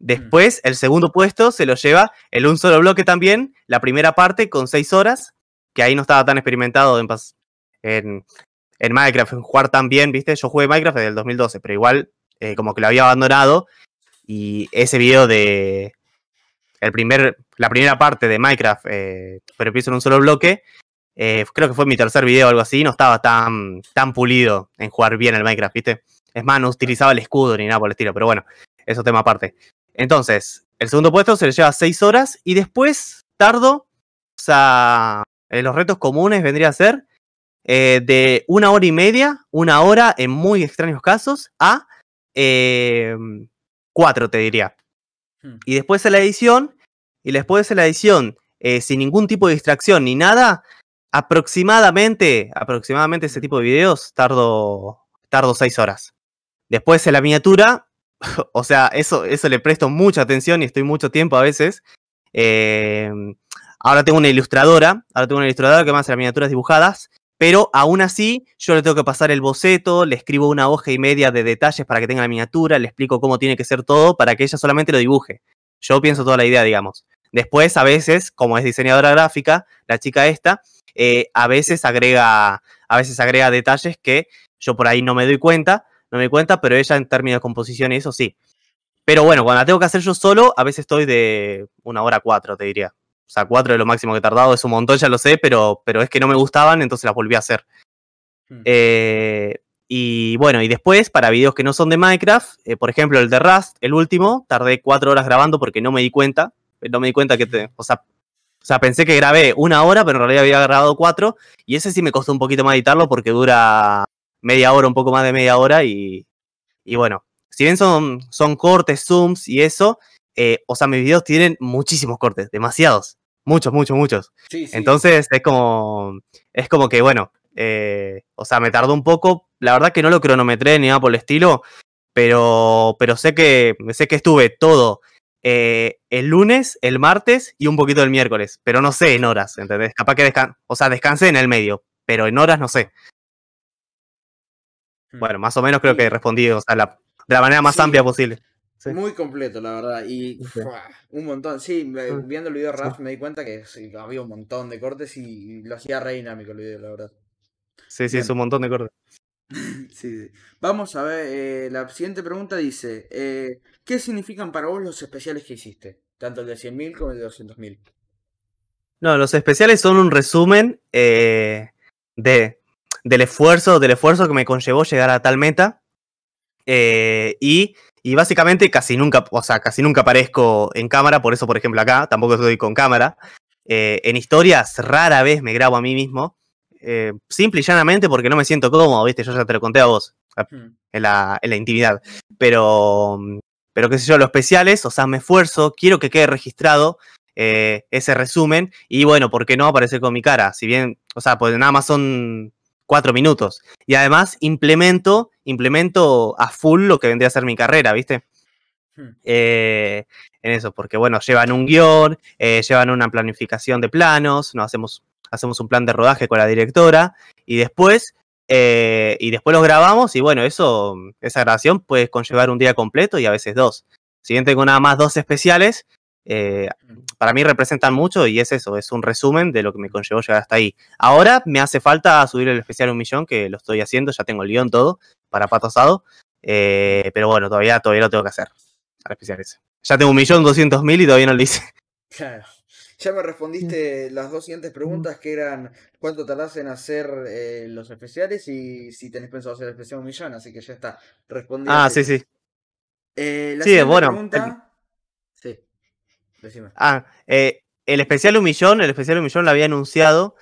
[SPEAKER 2] Después, el segundo puesto se lo lleva el un solo bloque también, la primera parte con 6 horas, que ahí no estaba tan experimentado en, en, en Minecraft, en jugar tan bien, ¿viste? Yo jugué Minecraft desde el 2012, pero igual eh, como que lo había abandonado y ese video de el primer, la primera parte de Minecraft, eh, pero empiezo en un solo bloque, eh, creo que fue mi tercer video o algo así, no estaba tan, tan pulido en jugar bien el Minecraft, ¿viste? Es más, no utilizaba el escudo ni nada por el estilo, pero bueno, eso tema aparte. Entonces, el segundo puesto se le lleva 6 horas y después tardo, o en los retos comunes vendría a ser eh, de una hora y media, una hora en muy extraños casos, a cuatro, te diría. Hmm. Y después de la edición, y después de la edición, eh, sin ningún tipo de distracción ni nada, aproximadamente, aproximadamente ese tipo de videos tardo, tardo seis horas. Después de la miniatura, o sea, eso, eso le presto mucha atención y estoy mucho tiempo a veces. Eh, ahora tengo una ilustradora, ahora tengo una ilustradora que me hace las miniaturas dibujadas pero aún así, yo le tengo que pasar el boceto, le escribo una hoja y media de detalles para que tenga la miniatura, le explico cómo tiene que ser todo para que ella solamente lo dibuje. Yo pienso toda la idea, digamos. Después, a veces, como es diseñadora gráfica, la chica esta, eh, a veces agrega, a veces agrega detalles que yo por ahí no me doy cuenta, no me doy cuenta, pero ella en términos de composición y eso sí. Pero bueno, cuando la tengo que hacer yo solo, a veces estoy de una hora cuatro, te diría. O sea, cuatro es lo máximo que he tardado, es un montón, ya lo sé, pero, pero es que no me gustaban, entonces las volví a hacer. Hmm. Eh, y bueno, y después, para videos que no son de Minecraft, eh, por ejemplo, el de Rust, el último, tardé cuatro horas grabando porque no me di cuenta. No me di cuenta que, te, o, sea, o sea, pensé que grabé una hora, pero en realidad había grabado cuatro. Y ese sí me costó un poquito más editarlo porque dura media hora, un poco más de media hora. Y, y bueno, si bien son, son cortes, zooms y eso, eh, o sea, mis videos tienen muchísimos cortes, demasiados. Muchos, muchos, muchos. Entonces es como, es como que, bueno, eh, o sea, me tardó un poco. La verdad que no lo cronometré ni nada por el estilo, pero, pero sé, que, sé que estuve todo eh, el lunes, el martes y un poquito el miércoles, pero no sé en horas, ¿entendés? Capaz que descan o sea, descansé en el medio, pero en horas no sé.
[SPEAKER 1] Hmm.
[SPEAKER 2] Bueno, más o menos creo que respondí o sea, la- de la manera más
[SPEAKER 1] Sí.
[SPEAKER 2] amplia posible. Sí.
[SPEAKER 1] Muy completo, la verdad. Y un montón. Sí, me- viendo el video de. Raf me di cuenta que sí, había un montón de cortes y lo hacía re dinámico el video, la verdad.
[SPEAKER 2] Sí, sí, es un montón de cortes.
[SPEAKER 1] Sí, sí. Vamos a ver, eh, la siguiente pregunta dice, eh, ¿qué significan para vos los especiales que hiciste? Tanto el de 100.000 como el de 200.000.
[SPEAKER 2] No, los especiales son un resumen eh, de, del esfuerzo, del esfuerzo que me conllevó llegar a tal meta. Eh, y, y básicamente casi nunca, o sea, casi nunca aparezco en cámara, por eso, por ejemplo, acá tampoco estoy con cámara. Eh, en historias rara vez me grabo a mí mismo. eh, simple y llanamente porque no me siento cómodo, viste, yo ya te lo conté a vos
[SPEAKER 1] Hmm.
[SPEAKER 2] en la, en la intimidad. Pero, pero qué sé yo, los especiales, o sea, me esfuerzo, quiero que quede registrado eh, ese resumen y bueno, ¿por qué no aparecer con mi cara? Si bien, o sea, pues nada más son cuatro minutos. Y además implemento, implemento a full lo que vendría a ser mi carrera, ¿viste?
[SPEAKER 1] Hmm.
[SPEAKER 2] Eh, en eso, porque bueno, llevan un guion, eh, llevan una planificación de planos, nos hacemos, hacemos un plan de rodaje con la directora y después, eh, y después los grabamos y bueno, eso, esa grabación puede conllevar un día completo y a veces dos. Si bien tengo nada más dos especiales, eh, para mí representan mucho y es eso, es un resumen de lo que me conllevó llegar hasta ahí. Ahora me hace falta subir el especial un millón, que lo estoy haciendo, ya tengo el guion todo para Pato Asado, eh, pero bueno, todavía, todavía lo tengo que hacer, al especial ese. Ya tengo un millón doscientos mil y todavía no lo hice.
[SPEAKER 1] Claro. Ya me respondiste las dos siguientes preguntas que eran cuánto tardás en hacer eh, los especiales y si tenés pensado hacer el especial un millón, así que ya está. Respondí.
[SPEAKER 2] Ah, sí, sí.
[SPEAKER 1] La
[SPEAKER 2] Sí,
[SPEAKER 1] siguiente
[SPEAKER 2] bueno,
[SPEAKER 1] pregunta- decime.
[SPEAKER 2] Ah, eh, el especial un millón, el especial un millón lo había anunciado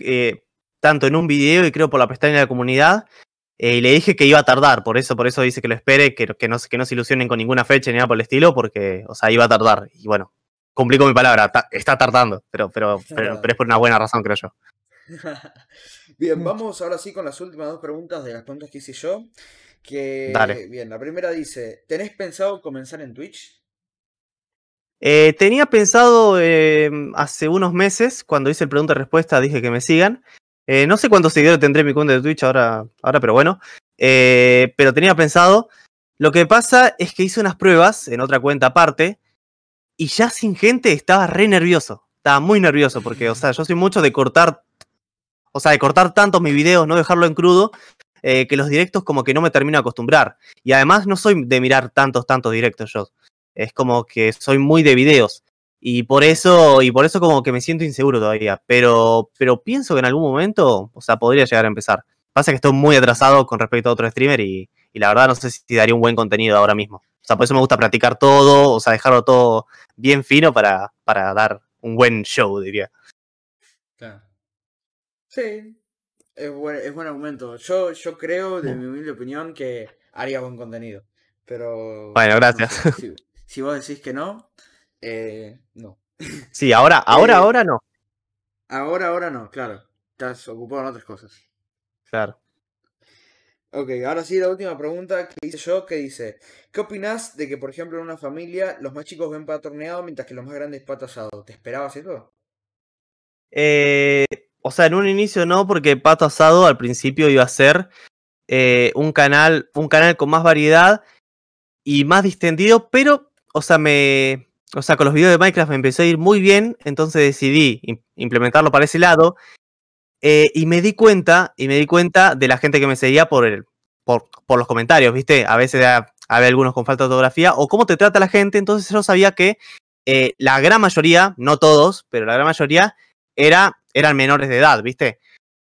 [SPEAKER 2] eh, tanto en un video y creo por la pestaña de la comunidad. eh, y le dije que iba a tardar, por eso, por eso dice que lo espere, que, que, no, se- que no se ilusionen con ninguna fecha ni nada por el estilo, porque, o sea, iba a tardar. Y bueno, cumplí con mi palabra, ta- está tardando, pero, pero, pero, es por una buena razón, creo yo.
[SPEAKER 1] Bien, vamos ahora sí con las últimas dos preguntas de las preguntas que hice yo. Que,
[SPEAKER 2] Dale.
[SPEAKER 1] bien, la primera dice, ¿tenés pensado comenzar en Twitch?
[SPEAKER 2] Eh, tenía pensado eh, hace unos meses, cuando hice el pregunta y respuesta, dije que me sigan. Eh, no sé cuántos seguidores tendré en mi cuenta de Twitch ahora, ahora pero bueno. Eh, pero tenía pensado. Lo que pasa es que hice unas pruebas en otra cuenta aparte y ya sin gente estaba re nervioso. Estaba muy nervioso porque, o sea, yo soy mucho de cortar, o sea, de cortar tanto mis videos, no dejarlo en crudo, que los directos como que no me termino de acostumbrar. Y además no soy de mirar tantos, tantos directos yo. Es como que soy muy de videos. Y por eso, y por eso como que me siento inseguro todavía. Pero, pero pienso que en algún momento, o sea, podría llegar a empezar. Pasa que estoy muy atrasado con respecto a otro streamer y, y la verdad no sé si daría un buen contenido ahora mismo. O sea, por eso me gusta practicar todo, o sea, dejarlo todo bien fino para, para dar un buen show, diría.
[SPEAKER 1] Claro. Sí, es buen, es buen argumento. Yo, yo creo, de
[SPEAKER 2] Mm.
[SPEAKER 1] mi humilde opinión, que haría buen contenido. Pero.
[SPEAKER 2] Bueno,
[SPEAKER 1] no
[SPEAKER 2] gracias.
[SPEAKER 1] sé, Si, si vos decís que no, eh, no.
[SPEAKER 2] Sí, ahora, ahora,
[SPEAKER 1] Eh,
[SPEAKER 2] ahora no.
[SPEAKER 1] Ahora, ahora no, claro. Estás ocupado en otras cosas.
[SPEAKER 2] Claro.
[SPEAKER 1] Ok, ahora sí, la última pregunta que hice yo, que dice, ¿qué opinás de que, por ejemplo, en una familia los más chicos ven pato horneado mientras que los más grandes pato asado? ¿Te esperabas eso?
[SPEAKER 2] Eh, o sea, en un inicio no, porque Pato Asado al principio iba a ser eh, un canal, un canal con más variedad y más distendido, pero, o sea, me, o sea, con los videos de Minecraft me empezó a ir muy bien, entonces decidí im- implementarlo para ese lado eh, y me di cuenta, y me di cuenta de la gente que me seguía por el, por, por los comentarios, ¿viste? A veces ha- había algunos con falta de ortografía o cómo te trata la gente, entonces yo sabía que eh, la gran mayoría, no todos, pero la gran mayoría era, eran menores de edad, ¿viste?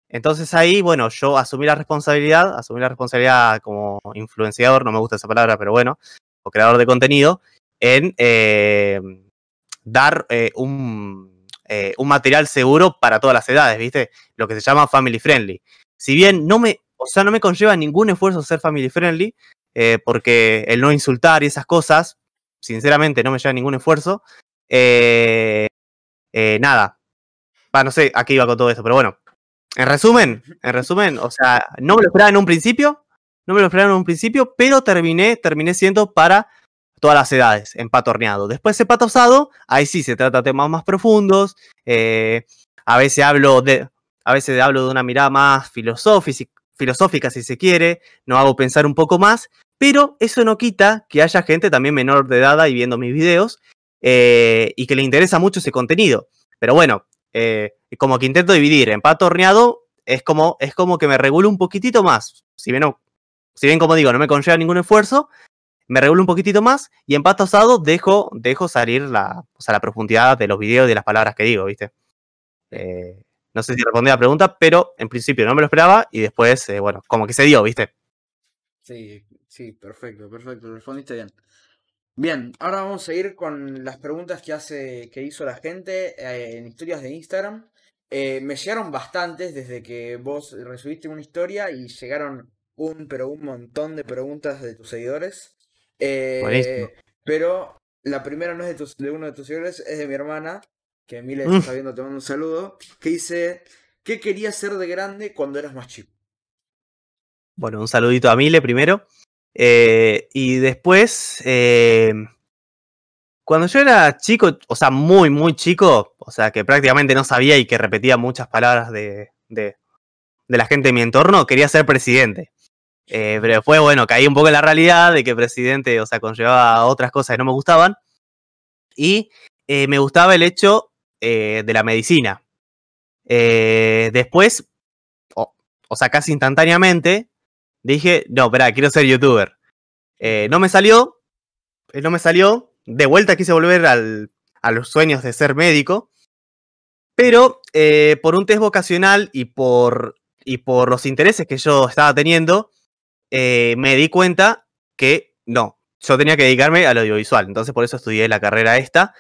[SPEAKER 2] Entonces ahí, bueno, yo asumí la responsabilidad, asumí la responsabilidad como influenciador, no me gusta esa palabra, pero bueno, o creador de contenido, en eh, dar eh, un, eh, un material seguro para todas las edades, ¿viste? Lo que se llama family friendly. Si bien no me, o sea, no me conlleva ningún esfuerzo ser family friendly, porque el no insultar y esas cosas, sinceramente no me lleva ningún esfuerzo, nada, Va, no sé a qué iba con todo esto, pero bueno. En resumen, en resumen, o sea, no me lo esperaba en un principio, no me lo esperaba en un principio, pero terminé, terminé siendo para todas las edades, en pato horneado. Después de pato asado, ahí sí se trata temas más profundos, eh, a veces hablo de, a veces hablo de una mirada más filosófica, si se quiere, no hago pensar un poco más, pero eso no quita que haya gente también menor de edad y viendo mis videos eh, y que le interesa mucho ese contenido. Pero bueno, eh, como que intento dividir. En pato horneado es como, es como que me regulo un poquitito más. Si bien, si bien, como digo, no me conlleva ningún esfuerzo, me regulo un poquitito más. Y en pato asado dejo, dejo salir la, o sea, la profundidad de los videos y de las palabras que digo, ¿viste? Eh, no sé si respondí a la pregunta, pero en principio no me lo esperaba y después, eh, bueno, como que se dio, ¿viste?
[SPEAKER 1] Sí, sí, perfecto, perfecto, respondiste bien. Bien, ahora vamos a ir con las preguntas que hace, que hizo la gente eh, en historias de Instagram. Me llegaron bastantes desde que vos recibiste una historia y llegaron un, pero un montón de preguntas de tus seguidores. Eh, pero la primera no es de, de, uno de tus seguidores, es de mi hermana, que Mile mm. está viendo, te mando un saludo, que dice, ¿qué querías ser de grande cuando eras más chico?
[SPEAKER 2] Bueno, un saludito a Mile primero. Eh, y después, eh, cuando yo era chico, o sea, muy, muy chico, o sea, que prácticamente no sabía y que repetía muchas palabras de, de, la gente de mi entorno, quería ser presidente. Eh, pero después, bueno, caí un poco en la realidad de que presidente, o sea, conllevaba otras cosas que no me gustaban. Y me gustaba el hecho de la medicina. después, o sea, casi instantáneamente, dije, no, espera, quiero ser youtuber. Eh, no me salió, eh, no me salió. De vuelta quise volver al, a los sueños de ser médico. Pero eh, por un test vocacional y por, y por los intereses que yo estaba teniendo, me di cuenta que no, yo tenía que dedicarme al audiovisual. Entonces por eso estudié la carrera esta.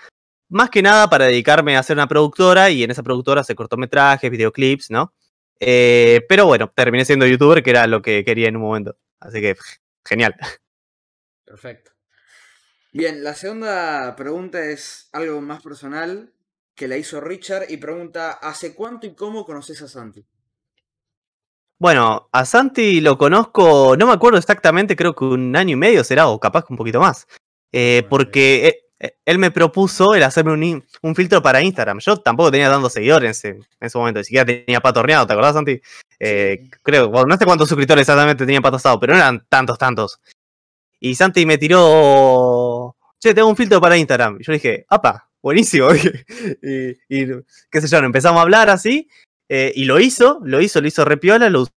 [SPEAKER 2] Más que nada para dedicarme a ser una productora y en esa productora hacer cortometrajes, videoclips, ¿no? Eh, pero bueno, terminé siendo youtuber, que era lo que quería en un momento. Así que, genial.
[SPEAKER 1] Perfecto. Bien, la segunda pregunta es algo más personal que la hizo Richard y pregunta, ¿hace cuánto y cómo conoces a Santi?
[SPEAKER 2] Bueno, a Santi lo conozco, no me acuerdo exactamente, creo que un año y medio será, o capaz que un poquito más. Eh, porque eh, eh, él me propuso el hacerme un, filtro para Instagram. Yo tampoco tenía tantos seguidores en ese, momento, ni siquiera tenía pato horneado, ¿te acordás, Santi? Eh, creo, no sé cuántos suscriptores exactamente tenía pato asado, pero no eran tantos, tantos. Y Santi me tiró, che, tengo un filtro para Instagram. Y yo dije, apa, buenísimo. y, qué sé yo, empezamos a hablar así, eh, y lo hizo, lo hizo, lo hizo repiola, lo,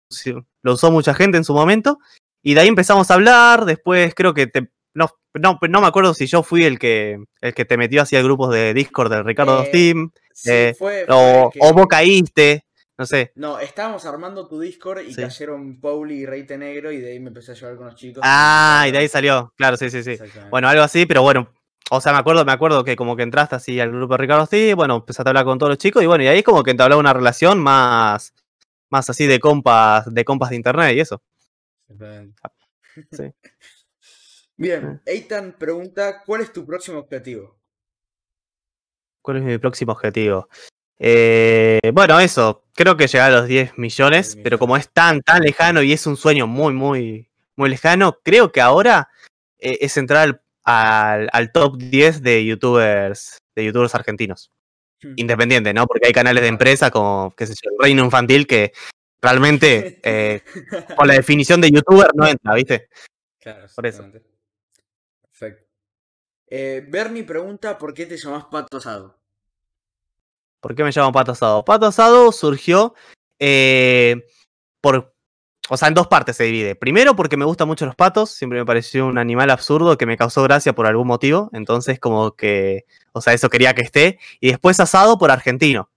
[SPEAKER 2] lo usó mucha gente en su momento. Y de ahí empezamos a hablar, después creo que te, no, no, no me acuerdo si yo fui el que, el que te metió hacia grupos de Discord de Ricardo eh, Steam. Eh, o, vos caíste. No sé.
[SPEAKER 1] No, estábamos armando tu Discord y cayeron Pauli y Reite Negro y de ahí me empecé a llevar con los chicos.
[SPEAKER 2] Ah, y de ahí salió. Claro, sí, sí, sí. Bueno, algo así, pero bueno. O sea, me acuerdo, me acuerdo que como que entraste así al grupo de Ricardo Steam, bueno, empezaste a hablar con todos los chicos y bueno, y ahí como que entablaba una relación más, más así de compas, de compas de internet y eso.
[SPEAKER 1] Sí. Bien, Eitan pregunta, ¿cuál es tu próximo objetivo?
[SPEAKER 2] ¿Cuál es mi próximo objetivo? Eh, bueno, eso, creo que llegar a los 10 millones, pero como es tan, tan lejano y es un sueño muy, muy, muy lejano, creo que ahora eh, es entrar al, top 10 de youtubers, de youtubers argentinos. Hmm. Independiente, ¿no? Porque hay canales de empresa como, qué sé yo, el Reino Infantil que realmente eh, con la definición de youtuber no entra, ¿viste?
[SPEAKER 1] Claro, por eso. Perfecto. Eh, Bernie pregunta por qué te llamas Pato Asado.
[SPEAKER 2] ¿Por qué me llamo Pato Asado? Pato Asado surgió eh, por. O sea, en dos partes se divide. Primero, porque me gustan mucho los patos. Siempre me pareció un animal absurdo que me causó gracia por algún motivo. Entonces, como que. O sea, eso quería que esté. Y después asado por argentino.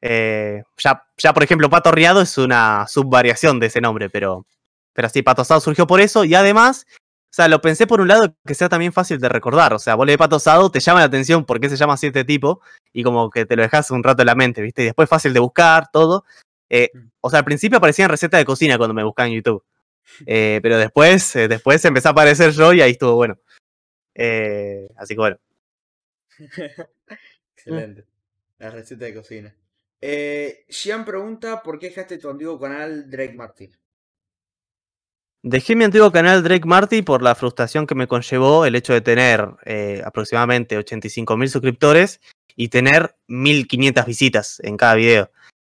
[SPEAKER 2] Eh, ya, ya, por ejemplo, Pato Riado es una subvariación de ese nombre, pero. Pero sí, Pato Asado surgió por eso. Y además, o sea, lo pensé por un lado que sea también fácil de recordar. O sea, vos le pato asado, te llama la atención por qué se llama así este tipo y como que te lo dejas un rato en la mente, ¿viste? Y después fácil de buscar, todo. Eh, mm. o sea, al principio aparecían recetas de cocina cuando me buscaban en YouTube. Eh, pero después, eh, después empecé a aparecer yo y ahí estuvo bueno. así que bueno.
[SPEAKER 1] Excelente. La receta de cocina. Eh, Gian pregunta por qué dejaste tu antiguo canal Drake Martin.
[SPEAKER 2] Dejé mi antiguo canal Drake Marty por la frustración que me conllevó el hecho de tener eh, aproximadamente 85 mil suscriptores y tener 1500 visitas en cada video.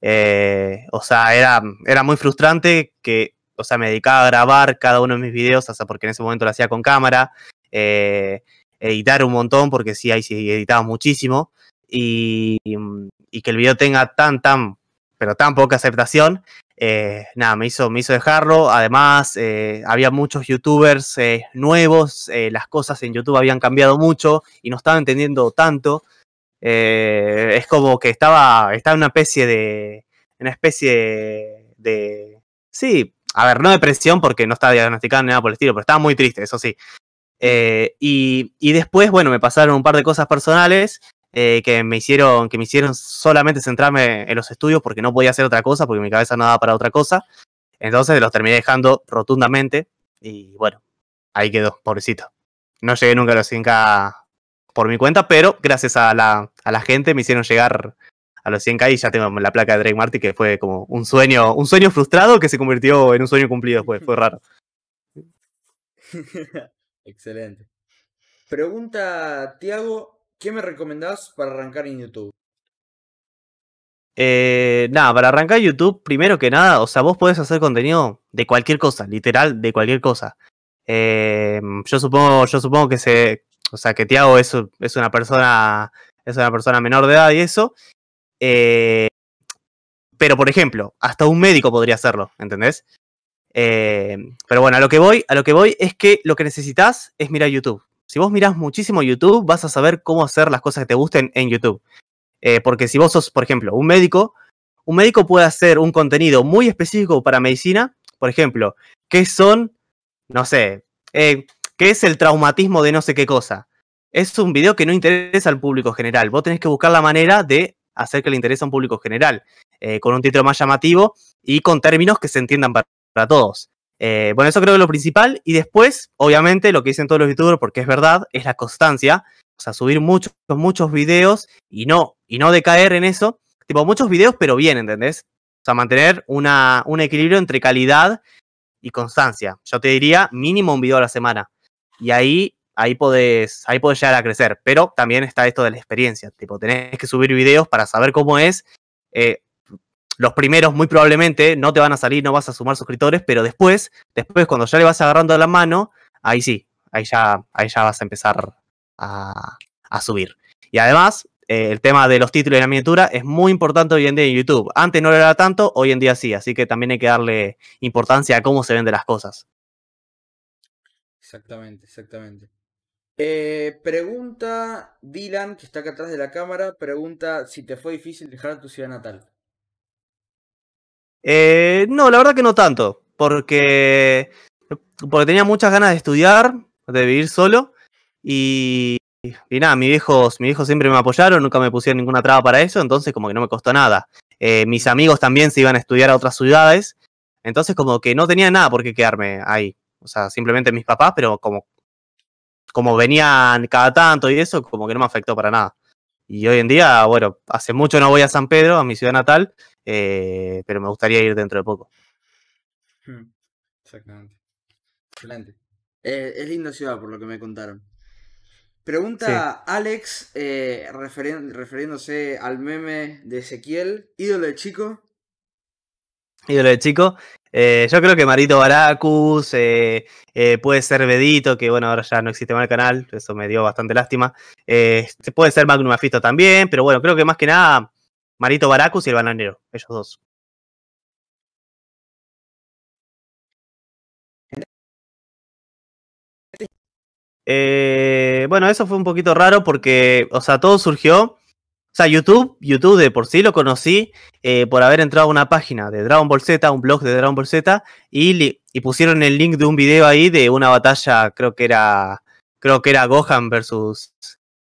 [SPEAKER 2] Eh, o sea, era, era muy frustrante que, o sea, me dedicaba a grabar cada uno de mis videos, hasta porque en ese momento lo hacía con cámara, eh, editar un montón, porque sí, ahí sí editaba muchísimo, y, que el video tenga tan, tan, pero tan poca aceptación, eh, nada, me hizo, me hizo dejarlo. Además, había muchos youtubers nuevos, las cosas en YouTube habían cambiado mucho y no estaba entendiendo tanto. Es como que estaba, estaba una especie de. Una especie de. Sí, a ver, no depresión porque no estaba diagnosticado ni nada por el estilo, pero estaba muy triste, eso sí. y, y después, bueno, me pasaron un par de cosas personales eh, que me hicieron, que me hicieron solamente centrarme en los estudios porque no podía hacer otra cosa, porque mi cabeza no daba para otra cosa. Entonces los terminé dejando rotundamente y bueno, ahí quedó, pobrecito. No llegué nunca a los 100k por mi cuenta, pero gracias a la, a la gente me hicieron llegar a los 100k y ya tengo la placa de Drake Marty que fue como un sueño, un sueño frustrado que se convirtió en un sueño cumplido después, fue raro.
[SPEAKER 1] Excelente. Pregunta Tiago, ¿Qué me recomendás para arrancar en YouTube?
[SPEAKER 2] Eh, nada, para arrancar YouTube, primero que nada, o sea, vos podés hacer contenido de cualquier cosa, literal, de cualquier cosa. Eh, yo supongo, yo supongo que se, o sea, que Tiago es, una persona, es una persona menor de edad y eso. Eh, pero, por ejemplo, hasta un médico podría hacerlo, ¿entendés? Eh, pero bueno, a lo que voy, a lo que voy es que lo que necesitas es mirar YouTube si vos mirás muchísimo YouTube, vas a saber cómo hacer las cosas que te gusten en YouTube. Eh, porque si vos sos, por ejemplo, un médico, un médico puede hacer un contenido muy específico para medicina. Por ejemplo, ¿qué son, no sé, qué es el traumatismo de no sé qué cosa? Es un video que no interesa al público general. Vos tenés que buscar la manera de hacer que le interese a un público general, eh, con un título más llamativo y con términos que se entiendan para todos. Eh, bueno, eso creo que es lo principal. Y después, obviamente, lo que dicen todos los youtubers, porque es verdad, es la constancia. O sea, subir muchos, muchos videos y no, y no decaer en eso. Tipo, muchos videos, pero bien, ¿entendés? O sea, mantener una, un equilibrio entre calidad y constancia. Yo te diría mínimo un video a la semana. Y ahí, ahí podés, ahí podés llegar a crecer. Pero también está esto de la experiencia. Tipo, tenés que subir videos para saber cómo es. Eh, los primeros muy probablemente no te van a salir, no vas a sumar suscriptores, pero después, después cuando ya le vas agarrando la mano, ahí sí, ahí ya, ahí ya vas a empezar a, subir. Y además, eh, el tema de los títulos y la miniatura es muy importante hoy en día en YouTube. Antes no lo era tanto, hoy en día sí, así que también hay que darle importancia a cómo se venden las cosas.
[SPEAKER 1] Exactamente, exactamente. Eh, pregunta Dylan, que está acá atrás de la cámara, pregunta si te fue difícil dejar tu ciudad natal.
[SPEAKER 2] Eh, no, la verdad que no tanto, porque, porque tenía muchas ganas de estudiar, de vivir solo, y, y nada, mis viejos, mis viejos siempre me apoyaron, nunca me pusieron ninguna traba para eso, entonces como que no me costó nada. Eh, mis amigos también se iban a estudiar a otras ciudades, entonces como que no tenía nada por qué quedarme ahí. O sea, simplemente mis papás, pero como, como venían cada tanto y eso, como que no me afectó para nada. Y hoy en día, bueno, hace mucho no voy a San Pedro, a mi ciudad natal, eh, pero me gustaría ir dentro de poco.
[SPEAKER 1] Hmm, exactamente. Excelente. Eh, es linda ciudad, por lo que me contaron. Pregunta Alex, eh, refiriéndose al meme de Ezequiel, ídolo de chico.
[SPEAKER 2] Ídolo de chico. yo creo que Marito Baracus, puede ser Bedito, que bueno, ahora ya no existe más el canal, eso me dio bastante lástima. puede ser Magnum Afisto también, pero bueno, creo que más que nada Marito Baracus y el bananero, ellos dos. Eh, bueno, eso fue un poquito raro porque, o sea, todo surgió. O sea, YouTube, YouTube de por sí lo conocí eh, por haber entrado a una página de Dragon Ball Z, un blog de Dragon Ball Z, y, pusieron el link de un video ahí de una batalla, creo que era, creo que era Gohan versus,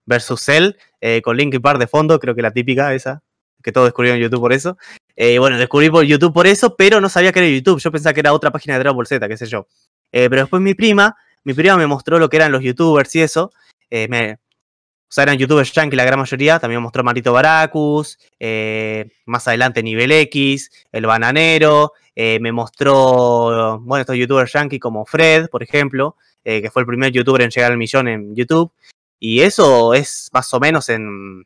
[SPEAKER 2] versus Cell, eh, con Linkin Park de fondo, creo que la típica esa, que todos descubrieron YouTube por eso. Eh, bueno, descubrí por YouTube por eso, pero no sabía que era YouTube. Yo pensaba que era otra página de Dragon Ball Z, qué sé yo. Eh, pero después mi prima, mi prima me mostró lo que eran los YouTubers y eso. Eh, me, sea, eran YouTubers yankee la gran mayoría. También mostró Marito Baracus. más adelante Nivel X, El Bananero. me mostró, bueno, estos YouTubers yankee como Fred, por ejemplo, que fue el primer YouTuber en llegar al millón en YouTube. Y eso es más o menos en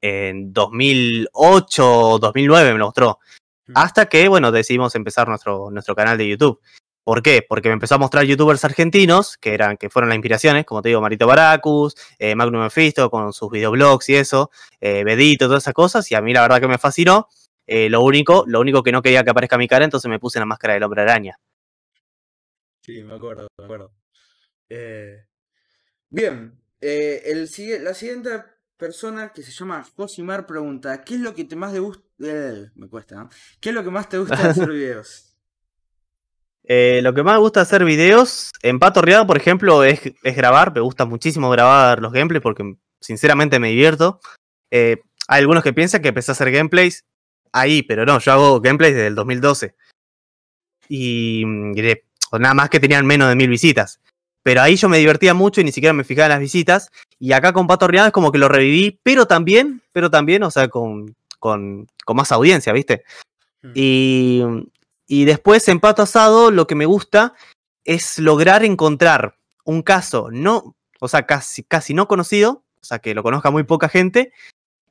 [SPEAKER 2] en 2008 2009 me lo mostró.
[SPEAKER 1] Mm.
[SPEAKER 2] Hasta que, bueno, decidimos empezar nuestro, nuestro canal de YouTube. ¿Por qué? Porque me empezó a mostrar youtubers argentinos, que eran, que fueron las inspiraciones, como te digo, Marito Baracus, eh, Magnum Mephisto con sus videoblogs y eso, eh, Bedito, todas esas cosas, y a mí la verdad que me fascinó. Eh, lo único, lo único que no quería que aparezca mi cara, entonces me puse la máscara del hombre araña.
[SPEAKER 1] Sí, me acuerdo, me acuerdo. Eh, bien, eh, el, la siguiente persona que se llama Josimar pregunta, ¿qué es lo que te más te gusta? me cuesta, ¿no? ¿Qué es lo que más te gusta de hacer videos?
[SPEAKER 2] Eh, lo que más me gusta hacer videos, en Pato Riado, por ejemplo, es, es grabar. Me gusta muchísimo grabar los gameplays porque sinceramente me divierto. Eh, hay algunos que piensan que empecé a hacer gameplays ahí, pero no, yo hago gameplays desde el 2012. Y, mm, y o nada más que tenían menos de mil visitas. Pero ahí yo me divertía mucho y ni siquiera me fijaba en las visitas. Y acá con Pato Riado es como que lo reviví, pero también, pero también, o sea, con, con, con más audiencia, ¿viste?
[SPEAKER 1] Hmm.
[SPEAKER 2] Y, y después en Pato Asado lo que me gusta es lograr encontrar un caso no, o sea, casi, casi no conocido, o sea, que lo conozca muy poca gente,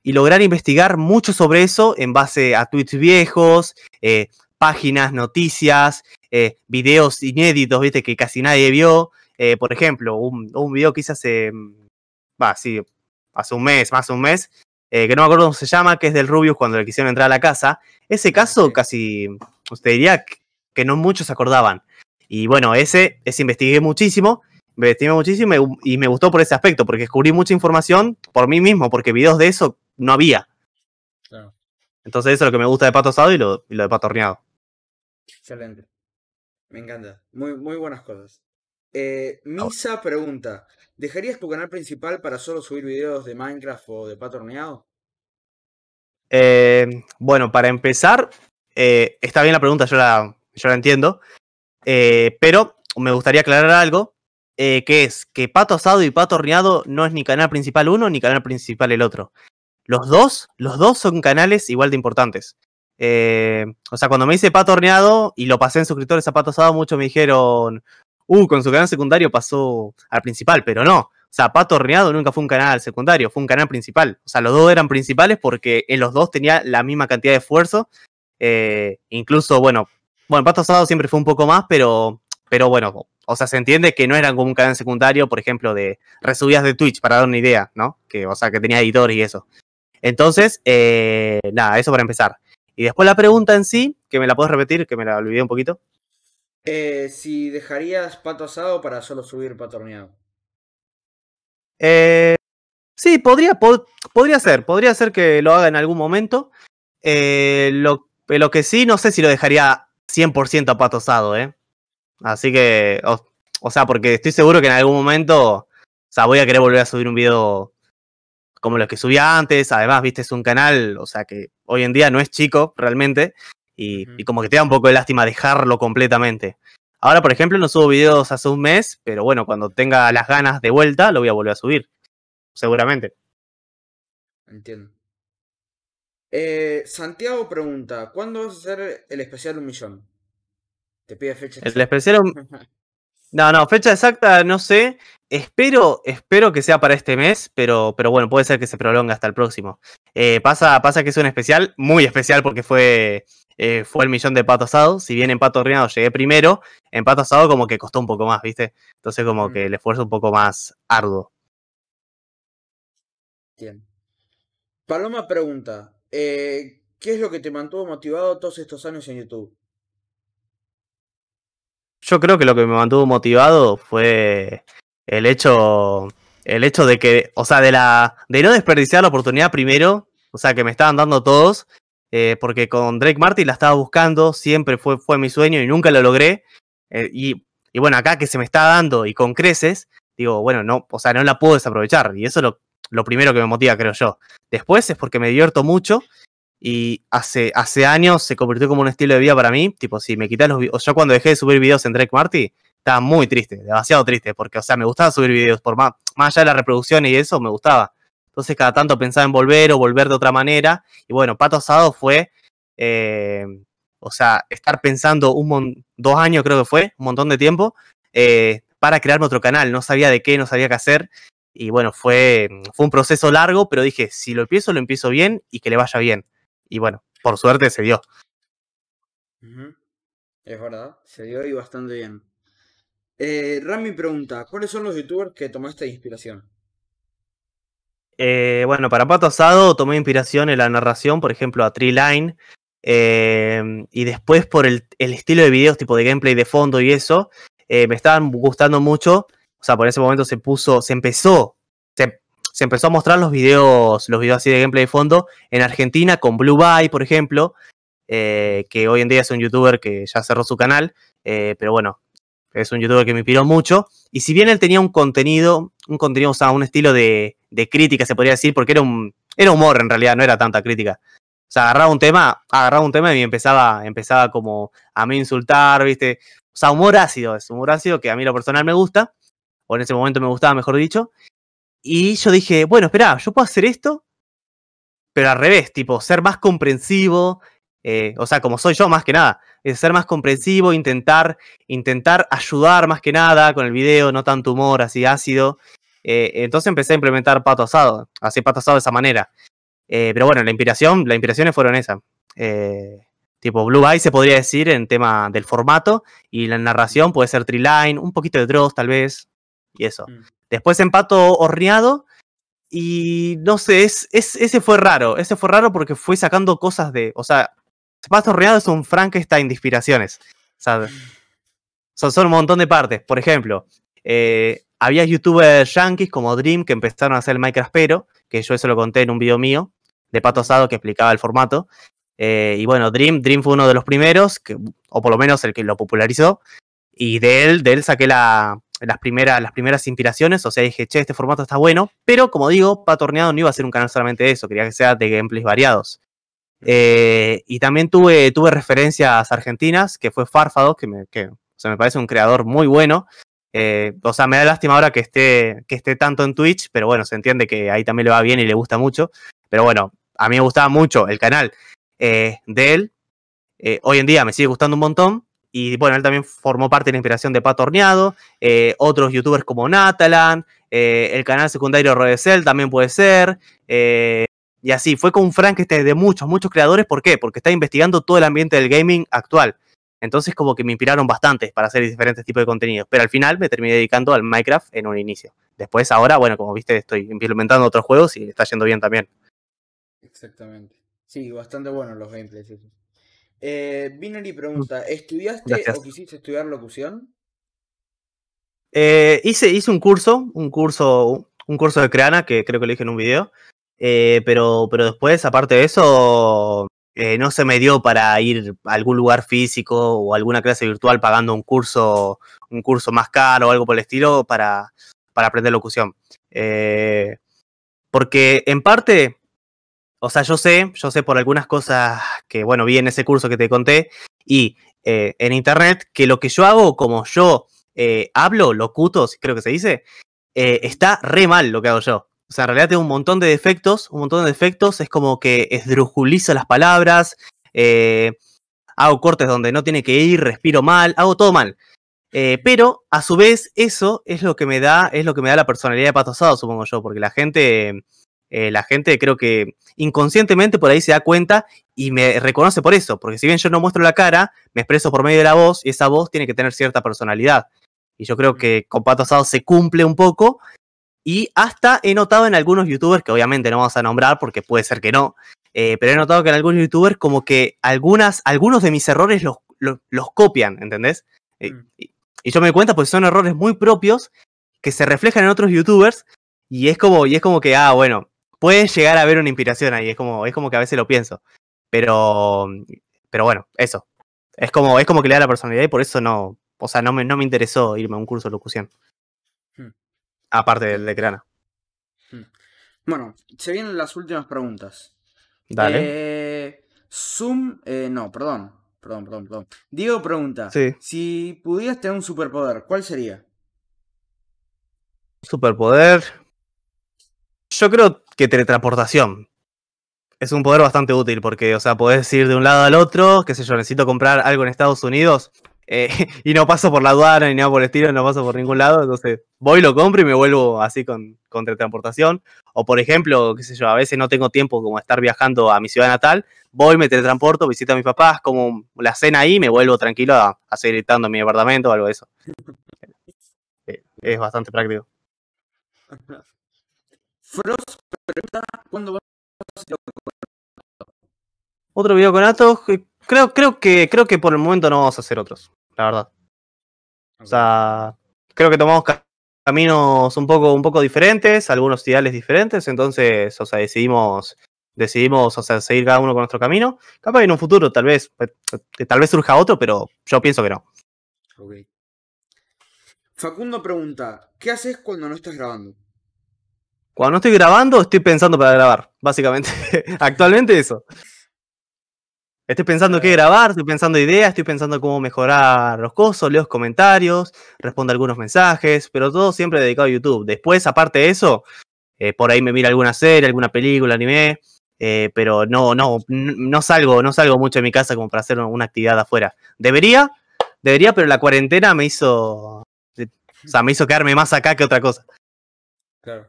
[SPEAKER 2] y lograr investigar mucho sobre eso en base a tweets viejos, eh, páginas, noticias, eh, videos inéditos, viste, que casi nadie vio. Eh, por ejemplo, un, un video que hice hace, mm, hace un mes, más de un mes, eh, que no me acuerdo cómo se llama, que es del Rubius cuando le quisieron entrar a la casa. Ese caso casi, usted diría que- no muchos se acordaban. Y bueno, ese, ese investigué muchísimo, investigué muchísimo y me, y me gustó por ese aspecto, porque descubrí mucha información por mí mismo, porque videos de eso no había.
[SPEAKER 1] Claro,
[SPEAKER 2] Entonces eso es lo que me gusta de Pato Asado y lo, y lo de Pato Horneado.
[SPEAKER 1] excelente. Me encanta. Muy, muy buenas cosas. Eh, Misa pregunta, ¿dejarías tu canal principal para solo subir videos de Minecraft o de Pato Horneado?
[SPEAKER 2] Eh, bueno, para empezar, eh, está bien la pregunta, yo la, yo la entiendo, eh, pero me gustaría aclarar algo, que es que Pato Asado y Pato Horneado no es ni canal principal uno ni canal principal el otro. Los dos, los dos son canales igual de importantes. O sea, cuando me hice Pato Horneado y lo pasé en suscriptores a Pato Asado, muchos me dijeron, uh, con su canal secundario pasó al principal, pero no. O sea, Pato Horneado nunca fue un canal secundario, fue un canal principal. O sea, los dos eran principales porque en los dos tenía la misma cantidad de esfuerzo. Eh, incluso, bueno, bueno, Pato Asado siempre fue un poco más, pero, pero bueno, o sea, se entiende que no eran como un canal secundario, por ejemplo, de resubidas de Twitch, para dar una idea, ¿no? Que, o sea, que tenía editores y eso. Entonces, eh, nada, eso para empezar. Y después la pregunta en sí, que me la puedes repetir, que me la olvidé un poquito.
[SPEAKER 1] Eh, si dejarías Pato Asado para solo subir Pato Horneado.
[SPEAKER 2] Eh, sí, podría, pod- podría ser, podría ser que lo haga en algún momento. Eh, lo, lo que sí, no sé si lo dejaría 100% apatosado, ¿eh? Así que, o, o sea, porque estoy seguro que en algún momento, o sea, voy a querer volver a subir un video como los que subía antes. Además, viste, es un canal, o sea, que hoy en día no es chico realmente. Y, como que te da un poco de lástima dejarlo completamente. Ahora, por ejemplo, no subo videos hace un mes, pero bueno, cuando tenga las ganas de vuelta, lo voy a volver a subir. Seguramente.
[SPEAKER 1] Entiendo. Eh, Santiago pregunta, ¿cuándo vas a hacer el especial un millón? Te pide fecha.
[SPEAKER 2] El especial. No, no, fecha exacta no sé. Espero, espero que sea para este mes, pero, pero bueno, puede ser que se prolongue hasta el próximo. Eh, pasa, pasa que es un especial, muy especial porque fue, eh, fue el millón de pato asado. Si bien en pato horneado llegué primero, en pato asado como que costó un poco más, ¿viste? Entonces como que el esfuerzo un poco más arduo.
[SPEAKER 1] Bien. Paloma pregunta, eh, ¿qué es lo que te mantuvo motivado todos estos años en YouTube?
[SPEAKER 2] Yo creo que lo que me mantuvo motivado fue el hecho, el hecho de que, o sea, de la, de no desperdiciar la oportunidad primero, o sea, que me estaban dando todos, eh, porque con Drake Martin la estaba buscando, siempre fue, fue mi sueño y nunca lo logré. eh, y, bueno, acá que se me está dando y con creces, digo, bueno, no, o sea, no la puedo desaprovechar. Y eso es lo, lo primero que me motiva, creo yo. Después es porque me divierto mucho y hace, hace años se convirtió como un estilo de vida para mí. Tipo, si me quitas los videos. Yo cuando dejé de subir videos en Drake Marty, estaba muy triste, demasiado triste, porque, o sea, me gustaba subir videos, por más, más allá de las reproducciones y eso, me gustaba. Entonces, cada tanto pensaba en volver o volver de otra manera. Y bueno, Pato Asado fue. eh, o sea, estar pensando un dos años, creo que fue, un montón de tiempo, eh, para crearme otro canal. No sabía de qué, no sabía qué hacer. Y bueno, fue, fue un proceso largo, pero dije, si lo empiezo, lo empiezo bien y que le vaya bien. Y bueno, por suerte se dio.
[SPEAKER 1] Es verdad, se dio y bastante bien. Eh, Rami pregunta, ¿cuáles son los youtubers que tomaste inspiración?
[SPEAKER 2] Eh, bueno, para Pato Asado tomé inspiración en la narración, por ejemplo, a Tree Line. Eh, y después por el, estilo de videos tipo de gameplay de fondo y eso, eh, me estaban gustando mucho. O sea, por ese momento se puso, se empezó, se, empezó a mostrar los videos, los videos así de gameplay de fondo en Argentina con Blue Bay, por ejemplo, que hoy en día es un youtuber que ya cerró su canal, pero bueno, es un youtuber que me inspiró mucho. Y si bien él tenía un contenido, un contenido, o sea, un estilo de, de crítica, se podría decir, porque era un, era humor en realidad, no era tanta crítica. O sea, agarraba un tema, agarraba un tema y empezaba, empezaba como a mí insultar, ¿viste? O sea, humor ácido, es humor ácido que a mí lo personal me gusta, o en ese momento me gustaba, mejor dicho. Y yo dije, bueno, espera, yo puedo hacer esto, pero al revés, tipo, ser más comprensivo, eh, o sea, como soy yo más que nada, es ser más comprensivo, intentar, intentar ayudar más que nada con el video, no tanto humor así ácido. Eh, entonces empecé a implementar pato asado, así pato asado de esa manera. Eh, pero bueno, la inspiración, las inspiraciones fueron esas. tipo Blue Eye se podría decir en tema del formato y la narración puede ser Triline, un poquito de Dross tal vez y eso. Mm. Después en pato horneado y no sé, es, es, ese fue raro, ese fue raro porque fue sacando cosas de, o sea, Pato Horneado es un Frankenstein de inspiraciones. ¿sabes? Son, son un montón de partes. Por ejemplo, eh, había youtubers yankees como Dream que empezaron a hacer el Minecraft pero, que yo eso lo conté en un video mío de Pato Asado que explicaba el formato. Eh, y bueno, Dream, Dream fue uno de los primeros, que, o por lo menos el que lo popularizó. Y de él, de él saqué la, las, primeras, las primeras inspiraciones. O sea, dije, che, este formato está bueno. Pero como digo, Pato Horneado no iba a ser un canal solamente de eso, quería que sea de gameplays variados. Eh, y también tuve, tuve referencias argentinas, que fue Farfado, que me, que, me parece un creador muy bueno. Eh, o sea, me da lástima ahora que esté, que esté tanto en Twitch, pero bueno, se entiende que ahí también le va bien y le gusta mucho. Pero bueno, a mí me gustaba mucho el canal eh, de él. hoy en día me sigue gustando un montón. Y bueno, él también formó parte de la inspiración de Pato Horneado. otros youtubers como Natalan. el canal secundario Rodecel también puede ser. Y así, fue con un Frankenstein de muchos, muchos creadores. ¿Por qué? Porque está investigando todo el ambiente del gaming actual. Entonces como que me inspiraron bastante para hacer diferentes tipos de contenidos. Pero al final me terminé dedicando al Minecraft en un inicio. Después ahora, bueno, como viste, estoy implementando otros juegos y está yendo bien también.
[SPEAKER 1] Exactamente. Sí, bastante buenos los gameplays. Eh, Binary pregunta, ¿estudiaste o quisiste estudiar locución?
[SPEAKER 2] Eh, hice, hice un curso, un curso, un curso de Creana, que creo que lo dije en un video. Eh, pero, pero después, aparte de eso, eh, no se me dio para ir a algún lugar físico o alguna clase virtual pagando un curso, un curso más caro o algo por el estilo para, para aprender locución. Eh, porque en parte, o sea, yo sé, yo sé por algunas cosas que, bueno, vi en ese curso que te conté y en internet que lo que yo hago como yo hablo, locuto, creo que se dice, está re mal lo que hago yo. O sea, en realidad tengo un montón de defectos, un montón de defectos. Es como que esdrujulizo las palabras, eh, hago cortes donde no tiene que ir, respiro mal, hago todo mal. Eh, pero a su vez eso es lo que me da, es lo que me da la personalidad de Pato Asado, supongo yo, porque la gente, eh, la gente creo que inconscientemente por ahí se da cuenta y me reconoce por eso, porque si bien yo no muestro la cara, me expreso por medio de la voz y esa voz tiene que tener cierta personalidad. Y yo creo que con Pato Asado se cumple un poco y hasta he notado en algunos youtubers, que obviamente no vamos a nombrar porque puede ser que no, eh, pero he notado que en algunos youtubers como que algunas, algunos de mis errores los, los, copian, ¿entendés? Eh, mm. y, yo me doy cuenta porque son errores muy propios que se reflejan en otros youtubers y es como, y es como que, ah, bueno, puede llegar a haber una inspiración ahí, es como, es como que a veces lo pienso. Pero, pero bueno, eso. Es como, es como que le da la personalidad y por eso no, o sea, no me, no me interesó irme a un curso de locución. Aparte del de Crana.
[SPEAKER 1] Hmm. Bueno, se vienen las últimas preguntas.
[SPEAKER 2] Dale.
[SPEAKER 1] Eh, Zoom. Eh, no, perdón. Perdón, perdón, perdón. Diego pregunta:
[SPEAKER 2] sí.
[SPEAKER 1] Si pudieras tener un superpoder, ¿cuál sería?
[SPEAKER 2] Superpoder. Yo creo que teletransportación. Es un poder bastante útil porque, o sea, podés ir de un lado al otro, qué sé yo, necesito comprar algo en Estados Unidos eh, y no paso por la aduana ni nada por el estilo, no paso por ningún lado, entonces voy, lo compro y me vuelvo así con, con teletransportación. O por ejemplo, qué sé yo, a veces no tengo tiempo como estar viajando a mi ciudad natal, voy, me teletransporto, visito a mis papás, como la cena ahí, me vuelvo tranquilo a, a seguir gritando en mi departamento o algo de eso. Eh, Es bastante práctico.
[SPEAKER 1] Frost pregunta cuándo vas a hacer
[SPEAKER 2] Otro video con Atos, creo, creo que, creo que por el momento no vamos a hacer otros, la verdad. O sea, creo que tomamos ca- caminos un poco, un poco diferentes, algunos ideales diferentes, entonces, o sea, decidimos, decidimos, o sea, seguir cada uno con nuestro camino. Capaz que en un futuro tal vez, eh, tal vez surja otro, pero yo pienso que no.
[SPEAKER 1] Ok. Facundo pregunta, ¿qué haces cuando no estás grabando?
[SPEAKER 2] Cuando no estoy grabando, estoy pensando para grabar, básicamente. Actualmente eso. Estoy pensando qué grabar, estoy pensando ideas, estoy pensando cómo mejorar los cosos, leo los comentarios, respondo algunos mensajes, pero todo siempre dedicado a YouTube. Después, aparte de eso, eh, por ahí me mira alguna serie, alguna película, anime, eh, pero no, no, no salgo, no salgo mucho de mi casa como para hacer una actividad afuera. Debería, debería, pero la cuarentena me hizo, o sea, me hizo quedarme más acá que otra cosa.
[SPEAKER 1] Claro.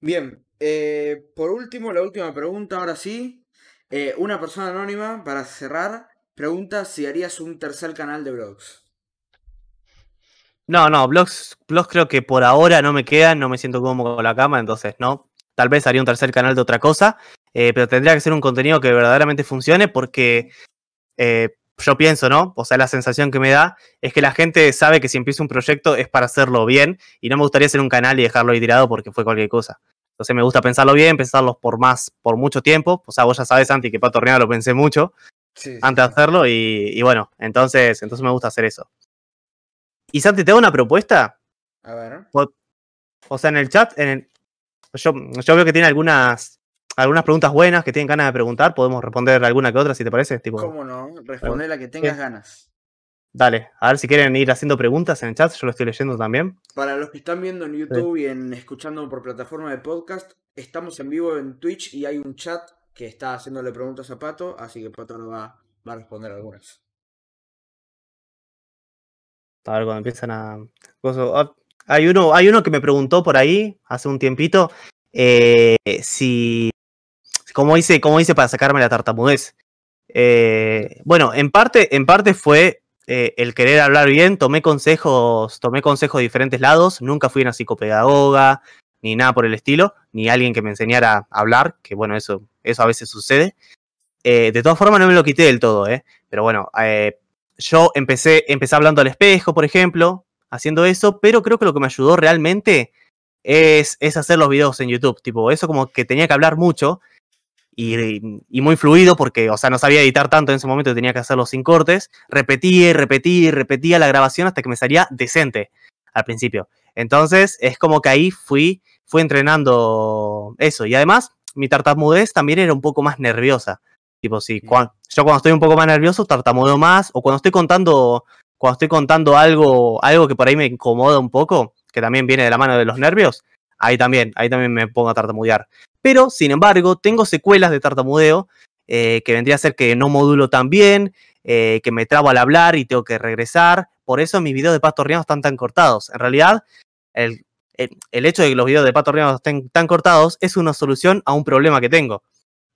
[SPEAKER 1] Bien, eh, por último, la última pregunta, ahora sí. Eh, una persona anónima, para cerrar, pregunta si harías un tercer canal de vlogs.
[SPEAKER 2] No, no, blogs, blogs creo que por ahora no me quedan, no me siento cómodo con la cama, entonces no. Tal vez haría un tercer canal de otra cosa, eh, pero tendría que ser un contenido que verdaderamente funcione porque eh, yo pienso, ¿no? O sea, la sensación que me da es que la gente sabe que si empieza un proyecto es para hacerlo bien y no me gustaría hacer un canal y dejarlo ahí tirado porque fue cualquier cosa. Entonces me gusta pensarlo bien, pensarlo por más, por mucho tiempo. O sea, vos ya sabes, Santi, que Pato Horneado lo pensé mucho
[SPEAKER 1] Sí,
[SPEAKER 2] antes de hacerlo y, y bueno, entonces, entonces me gusta hacer eso. Y Santi, te hago una propuesta.
[SPEAKER 1] A ver.
[SPEAKER 2] O sea, en el chat, en el- yo, yo veo que tiene algunas, algunas preguntas buenas que tienen ganas de preguntar. Podemos responder alguna que otra, si te parece. Tipo,
[SPEAKER 1] ¿Cómo no? Responde la que tengas
[SPEAKER 2] Sí.
[SPEAKER 1] ganas.
[SPEAKER 2] Dale, a ver si quieren ir haciendo preguntas en el chat. Yo lo estoy leyendo también.
[SPEAKER 1] Para los que están viendo en YouTube y en escuchando por plataforma de podcast, estamos en vivo en Twitch y hay un chat que está haciéndole preguntas a Pato, así que Pato lo va, va a responder algunas.
[SPEAKER 2] A ver cuando empiezan a. ah, Hay uno, hay uno que me preguntó por ahí hace un tiempito eh, si. ¿Cómo hice, cómo hice para sacarme la tartamudez? Eh, bueno, en parte, en parte fue eh, el querer hablar bien. Tomé consejos, tomé consejos de diferentes lados. Nunca fui una psicopedagoga, ni nada por el estilo, ni alguien que me enseñara a hablar, que bueno, eso, eso a veces sucede. Eh, de todas formas, no me lo quité del todo, ¿eh? Pero bueno, eh, yo empecé, empecé hablando al espejo, por ejemplo, haciendo eso, pero creo que lo que me ayudó realmente es, es hacer los videos en YouTube. Tipo, eso como que tenía que hablar mucho y, y muy fluido porque, o sea, no sabía editar tanto en ese momento, tenía que hacerlo sin cortes. Repetía y repetía y repetía la grabación hasta que me salía decente al principio. Entonces, es como que ahí fui, fui entrenando eso. Y además, mi tartamudez también era un poco más nerviosa. Tipo, sí, cuan- yo cuando estoy un poco más nervioso tartamudeo más, o cuando estoy contando, cuando estoy contando algo, algo que por ahí me incomoda un poco, que también viene de la mano de los nervios, ahí también, ahí también me pongo a tartamudear. Pero, sin embargo, tengo secuelas de tartamudeo, eh, que vendría a ser que no modulo tan bien, eh, que me trabo al hablar y tengo que regresar. Por eso mis videos de Pato Horneado están tan cortados. En realidad, el, el- el hecho de que los videos de Pato Horneado estén tan cortados es una solución a un problema que tengo.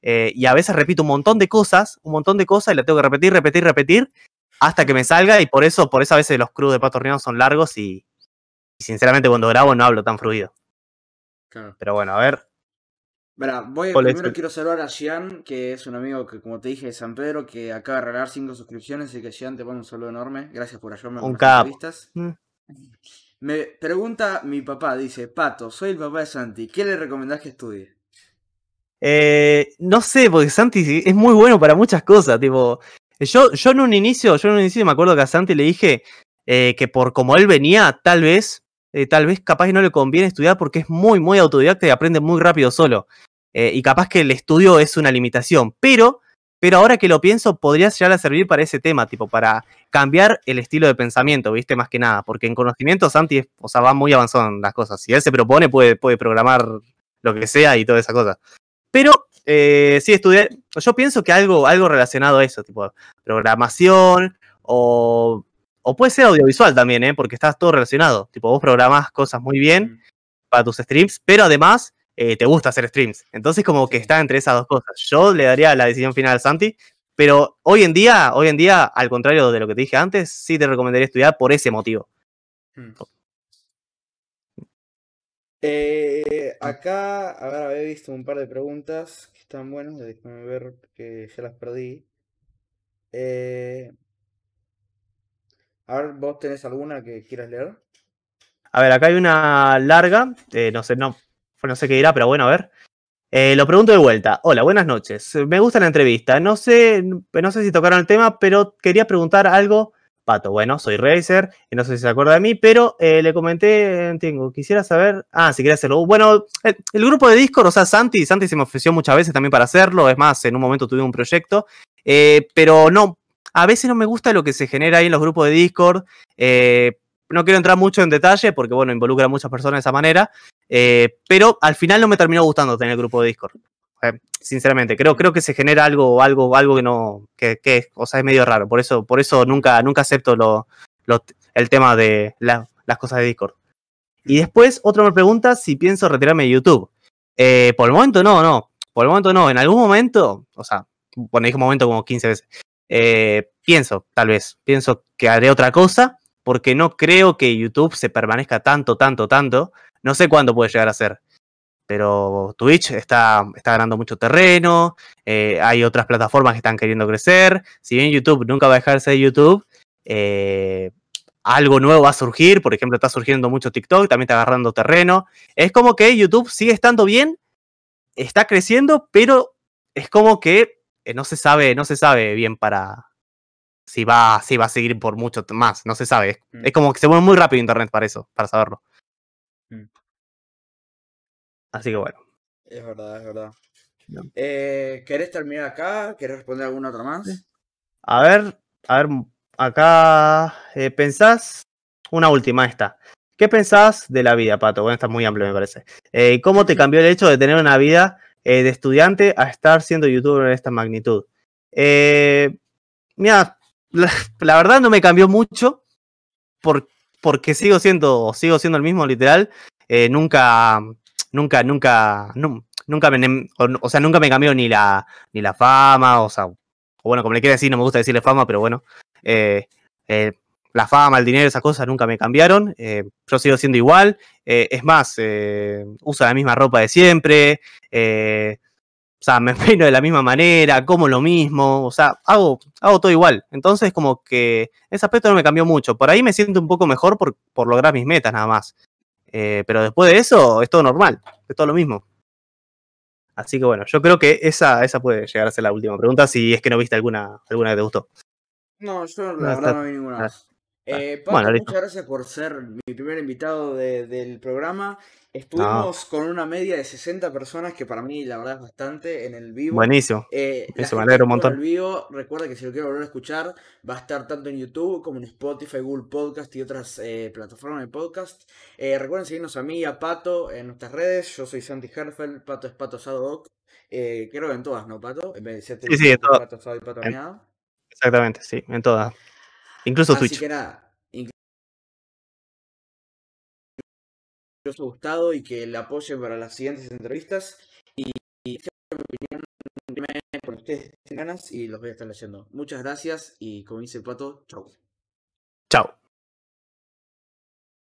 [SPEAKER 2] Eh, y a veces repito un montón de cosas, un montón de cosas, y la tengo que repetir, repetir, repetir, hasta que me salga, y por eso, por eso a veces los crews de Pato Horneado son largos y, y sinceramente cuando grabo no hablo tan fluido.
[SPEAKER 1] Claro.
[SPEAKER 2] Pero bueno, a ver.
[SPEAKER 1] Verá, voy,
[SPEAKER 2] ¿Cuál es
[SPEAKER 1] primero quiero saludar a Gian, que es un amigo que, como te dije, de San Pedro, que acaba de regalar 5 suscripciones, así que Gian, te mando un saludo enorme. Gracias por ayudarme con
[SPEAKER 2] Un
[SPEAKER 1] las
[SPEAKER 2] capo.
[SPEAKER 1] entrevistas.
[SPEAKER 2] Mm.
[SPEAKER 1] Me pregunta mi papá, dice, Pato, soy el papá de Santi, ¿qué le recomendás que estudie?
[SPEAKER 2] Eh, no sé, porque Santi es muy bueno para muchas cosas. Tipo, yo, yo en un inicio, yo en un inicio me acuerdo que a Santi le dije eh, que por como él venía, tal vez, eh, tal vez capaz que no le conviene estudiar porque es muy, muy autodidacta y aprende muy rápido solo. Eh, y capaz que el estudio es una limitación. Pero, pero ahora que lo pienso, podría llegar a servir para ese tema, tipo, para cambiar el estilo de pensamiento, ¿viste? Más que nada. Porque en conocimiento Santi, o sea, va muy avanzado en las cosas. Si él se propone, puede, puede programar lo que sea y toda esa cosa. Pero eh, sí estudié. Yo pienso que algo, algo relacionado a eso, tipo programación o, o puede ser audiovisual también, ¿eh? porque estás todo relacionado. Tipo, vos programás cosas muy bien
[SPEAKER 1] Mm.
[SPEAKER 2] para tus streams, pero además eh, te gusta hacer streams. Entonces como que está entre esas dos cosas. Yo le daría la decisión final a Santi, pero hoy en día, hoy en día, al contrario de lo que te dije antes, sí te recomendaría estudiar por ese motivo.
[SPEAKER 1] Mm. Eh, acá, a ver, había visto un par de preguntas que están buenas, déjame ver que ya las perdí. Eh, a ver, ¿vos tenés alguna que quieras leer?
[SPEAKER 2] A ver, acá hay una larga, eh, no sé, no, no sé qué dirá, pero bueno, a ver. Eh, lo pregunto de vuelta. Hola, buenas noches. Me gusta la entrevista. No sé, no sé si tocaron el tema, pero quería preguntar algo. Pato, bueno, soy Razer, y no sé si se acuerda de mí, pero eh, le comenté, tengo, quisiera saber, ah, si quiere hacerlo. Bueno, el, grupo de Discord, o sea, Santi, Santi se me ofreció muchas veces también para hacerlo, es más, en un momento tuve un proyecto, eh, pero no, a veces no me gusta lo que se genera ahí en los grupos de Discord, no quiero entrar mucho en detalle porque, bueno, involucra a muchas personas de esa manera, eh, pero al final no me terminó gustando tener el grupo de Discord. Eh, sinceramente, creo, creo que se genera algo, algo, algo que no, que, que, o sea, es medio raro. Por eso, por eso nunca, nunca acepto lo, el tema de la, las cosas de Discord. Y después, otro me pregunta si pienso retirarme de YouTube. Eh, por el momento no, no. Por el momento no. En algún momento, o sea, bueno, dije momento como 15 veces. Pienso, tal vez, pienso que haré otra cosa porque no creo que YouTube se permanezca tanto, tanto, tanto. No sé cuándo puede llegar a ser. Pero Twitch está, está ganando mucho terreno. Eh, hay otras plataformas que están queriendo crecer. Si bien YouTube nunca va a dejar de YouTube, eh, algo nuevo va a surgir. Por ejemplo, está surgiendo mucho TikTok, también está agarrando terreno. Es como que YouTube sigue estando bien, está creciendo, pero es como que eh, no se sabe, no se sabe bien para, si va, si va a seguir por mucho más, no se sabe. Es,
[SPEAKER 1] Mm.
[SPEAKER 2] es como que se mueve muy rápido internet para eso, para saberlo.
[SPEAKER 1] Mm.
[SPEAKER 2] Así que bueno.
[SPEAKER 1] Es verdad, es verdad.
[SPEAKER 2] No.
[SPEAKER 1] Eh, ¿Querés terminar acá? ¿Querés responder alguna otra más?
[SPEAKER 2] A ver, a ver, acá eh, pensás, una última esta. ¿Qué pensás de la vida, Pato? Bueno, esta es muy amplio, me parece. Eh, ¿Cómo te cambió el hecho de tener una vida eh, de estudiante a estar siendo youtuber en esta magnitud? Eh, mira, la, verdad no me cambió mucho por, porque sigo siendo, sigo siendo el mismo, literal. Eh, nunca, nunca, nunca, nunca me, o, sea, nunca me cambió ni la, ni la fama, o sea, o bueno, como le quiera decir, no me gusta decirle fama, pero bueno, eh, eh, la fama, el dinero, esas cosas nunca me cambiaron, yo sigo siendo igual, es más, uso la misma ropa de siempre, o sea, me peino de la misma manera, como lo mismo, o sea, hago, hago todo igual. Entonces, como que ese aspecto no me cambió mucho. Por ahí me siento un poco mejor por, por lograr mis metas nada más. Eh, pero después de eso, es todo normal, es todo lo mismo. Así que bueno, yo creo que esa, esa puede llegar a ser la última pregunta, si es que no viste alguna, alguna que te gustó.
[SPEAKER 1] No, yo la no, verdad está, no vi ninguna más. Eh, Pato,
[SPEAKER 2] bueno,
[SPEAKER 1] muchas gracias por ser mi primer invitado de, del programa. Estuvimos no. con una media de 60 personas, que para mí la verdad es bastante en el vivo.
[SPEAKER 2] Buenísimo.
[SPEAKER 1] Eh,
[SPEAKER 2] Eso me alegro un montón.
[SPEAKER 1] El vivo, recuerda que si lo quiero volver a escuchar, va a estar tanto en YouTube como en Spotify, Google Podcast y otras eh, plataformas de podcast. Eh, recuerden seguirnos a mí y a Pato en nuestras redes. Yo soy Santi Herfeld, Pato es Pato Sadoc. Creo que en todas, ¿no, Pato? En vez de
[SPEAKER 2] sí, sí, en todas.
[SPEAKER 1] Pato Sado y Pato en...
[SPEAKER 2] Exactamente, sí, en todas. Incluso
[SPEAKER 1] Así
[SPEAKER 2] Twitch.
[SPEAKER 1] que nada. os ha gustado y que la apoyen para las siguientes entrevistas. Y, y mi opinión con ustedes ganas y los voy a estar leyendo. Muchas gracias y como dice el pato, chau.
[SPEAKER 2] Chao.